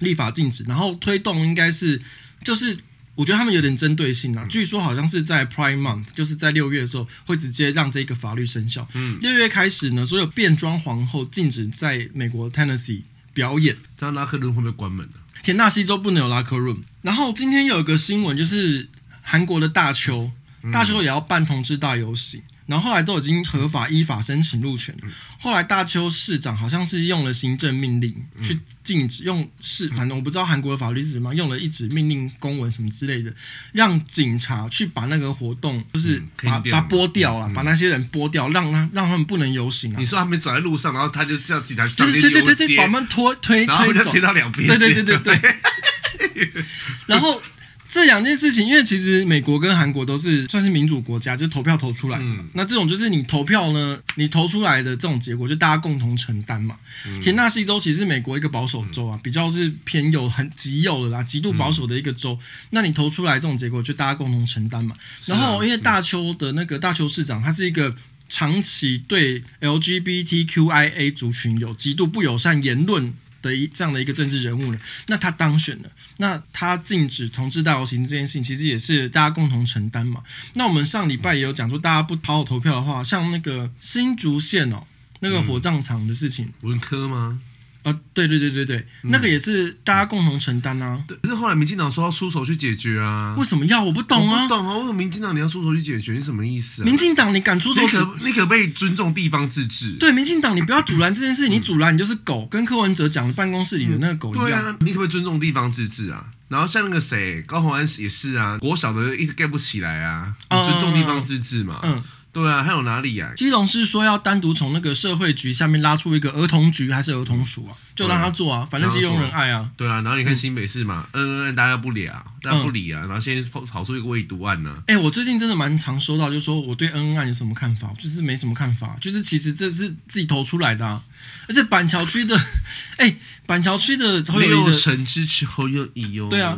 立法禁止，然后推动应该是，就是我觉得他们有点针对性啊。嗯、据说好像是在 Prime Month，就是在六月的时候会直接让这个法律生效。嗯，六月开始呢，所有变装皇后禁止在美国 Tennessee 表演。这样拉克润会不会关门呢？田纳西州不能有拉克润。然后今天有一个新闻，就是韩国的大邱。大邱也要办同志大游行，然后后来都已经合法依法申请入权。后来大邱市长好像是用了行政命令去禁止用是，反正我不知道韩国的法律是什么，用了一纸命令公文什么之类的，让警察去把那个活动就是把把拨掉了，把那些人拨掉，让他让他们不能游行啊。你说他们走在路上，然后他就叫警察去对对对对，把他们拖推推走，推到两边。对对对对对，然后。这两件事情，因为其实美国跟韩国都是算是民主国家，就投票投出来。嗯，那这种就是你投票呢，你投出来的这种结果，就大家共同承担嘛。嗯、田纳西州其实是美国一个保守州啊，比较是偏右、很极右的啦，极度保守的一个州。嗯、那你投出来这种结果，就大家共同承担嘛。然后，因为大邱的那个大邱市长，他是一个长期对 LGBTQIA 族群有极度不友善言论。的一这样的一个政治人物呢，那他当选了，那他禁止同志大游行这件事情，其实也是大家共同承担嘛。那我们上礼拜也有讲说，大家不好好投票的话，像那个新竹县哦，那个火葬场的事情，嗯、文科吗？啊，对对对对对，嗯、那个也是大家共同承担啊。可是后来民进党说要出手去解决啊，为什么要？我不懂啊，我不懂啊，为什么民进党你要出手去解决？你什么意思啊？民进党你敢出手？你可你可不可以尊重地方自治？对，民进党你不要阻拦这件事，嗯、你阻拦你就是狗，跟柯文哲讲的办公室里的那个狗一样。对啊，你可不可以尊重地方自治啊？然后像那个谁高虹安也是啊，国小的一直盖不起来啊，你尊重地方自治嘛。嗯。嗯对啊，还有哪里呀、啊？基隆是说要单独从那个社会局下面拉出一个儿童局还是儿童署啊？就让他做啊，反正基隆人爱啊。对啊，然后你看新北市嘛，嗯嗯，大家不理啊，大家不理啊，然后现在跑跑出一个未读案呢、啊。哎、欸，我最近真的蛮常收到，就是说我对恩恩案有什么看法，就是没什么看法，就是其实这是自己投出来的、啊，而且板桥区的，[laughs] 哎、欸，板桥区的侯友宜的神支持侯友谊哦。对啊，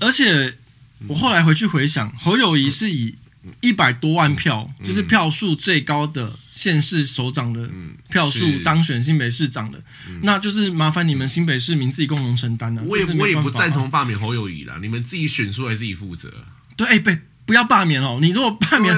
而且我后来回去回想，侯友谊是以。一百多万票，嗯、就是票数最高的县市首长的票数当选新北市长的，嗯、那就是麻烦你们新北市民自己共同承担了。我也我也不赞同罢免侯友谊了，你们自己选出来自己负责。对，哎、欸，不不要罢免哦！你如果罢免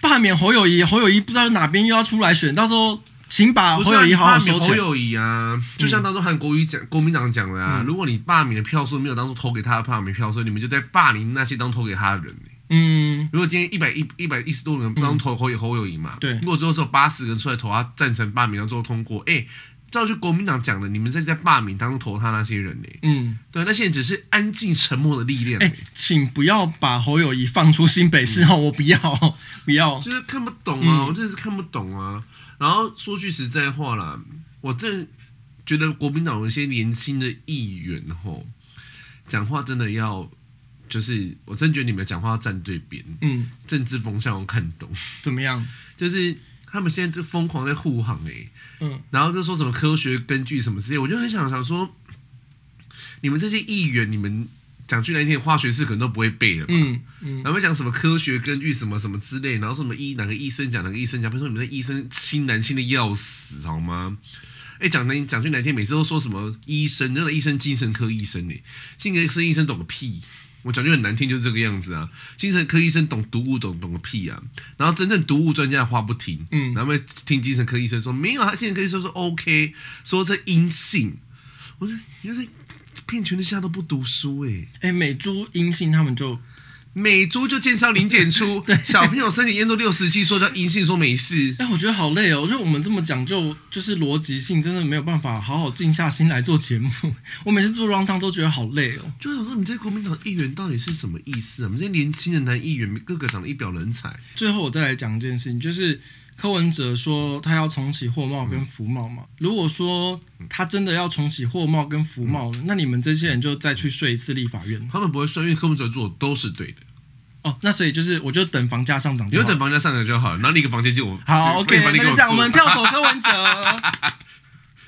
罢、啊、免侯友谊，侯友谊不知道哪边又要出来选，到时候请把侯友谊好好收起来。侯友谊啊，就像当初韩国瑜讲，国民党讲的啊，嗯、如果你罢免的票数没有当初投给他的罢免票数，你们就在霸凌那些当投给他的人。嗯，如果今天一百一一百一十多人不投侯侯友宜嘛，对，如果最后只有八十人出来投他赞成罢免，然后最后通过，哎、欸，照就国民党讲的，你们在在罢免当中投他那些人呢？嗯，对，那些人只是安静沉默的力量。哎、请不要把侯友宜放出新北市哦，我不要，不要，就是看不懂啊，我真的是看不懂啊。然后说句实在话啦，我真觉得国民党有一些年轻的议员吼，讲话真的要。就是我真觉得你们讲话要站对边，嗯，政治风向我看懂，怎么样？就是他们现在就疯狂在护航哎、欸，嗯，然后就说什么科学根据什么之类，我就很想想说，你们这些议员，你们讲句难听，化学式可能都不会背了吧，嗯嗯，然后讲什么科学根据什么什么之类，然后说什么医哪个医生讲哪个医生讲，比如说你们的医生亲男亲的要死好吗？哎，讲难讲句难听，每次都说什么医生，那个医生精神科医生哎，精神科医生懂个屁。我讲句很难听，就是这个样子啊！精神科医生懂毒物，懂懂个屁啊！然后真正毒物专家的话不听，嗯，然后听精神科医生说没有他，精神科医生说 OK，说这阴性。我说，你说骗全天下都不读书哎、欸！哎，美猪阴性，他们就美猪就介绍零检出，[laughs] 对，小朋友身体验都六十七，说叫阴性，说没事。哎，我觉得好累哦，就我们这么讲究，就是逻辑性，真的没有办法好好静下心来做节目。[laughs] 我每次做 round down 都觉得好累哦。就想说，你这国民党议员到底是什么意思啊？我们这些年轻的男议员，个个长得一表人才。最后我再来讲一件事情，就是。柯文哲说他要重启货贸跟服贸嘛？如果说他真的要重启货贸跟服贸，那你们这些人就再去睡一次立法院。他们不会睡，因为柯文哲做的都是对的。哦，那所以就是，我就等房价上涨，你就等房价上涨就好了。然后那个房间就我好，OK，那就这样，我们票投柯文哲。[laughs]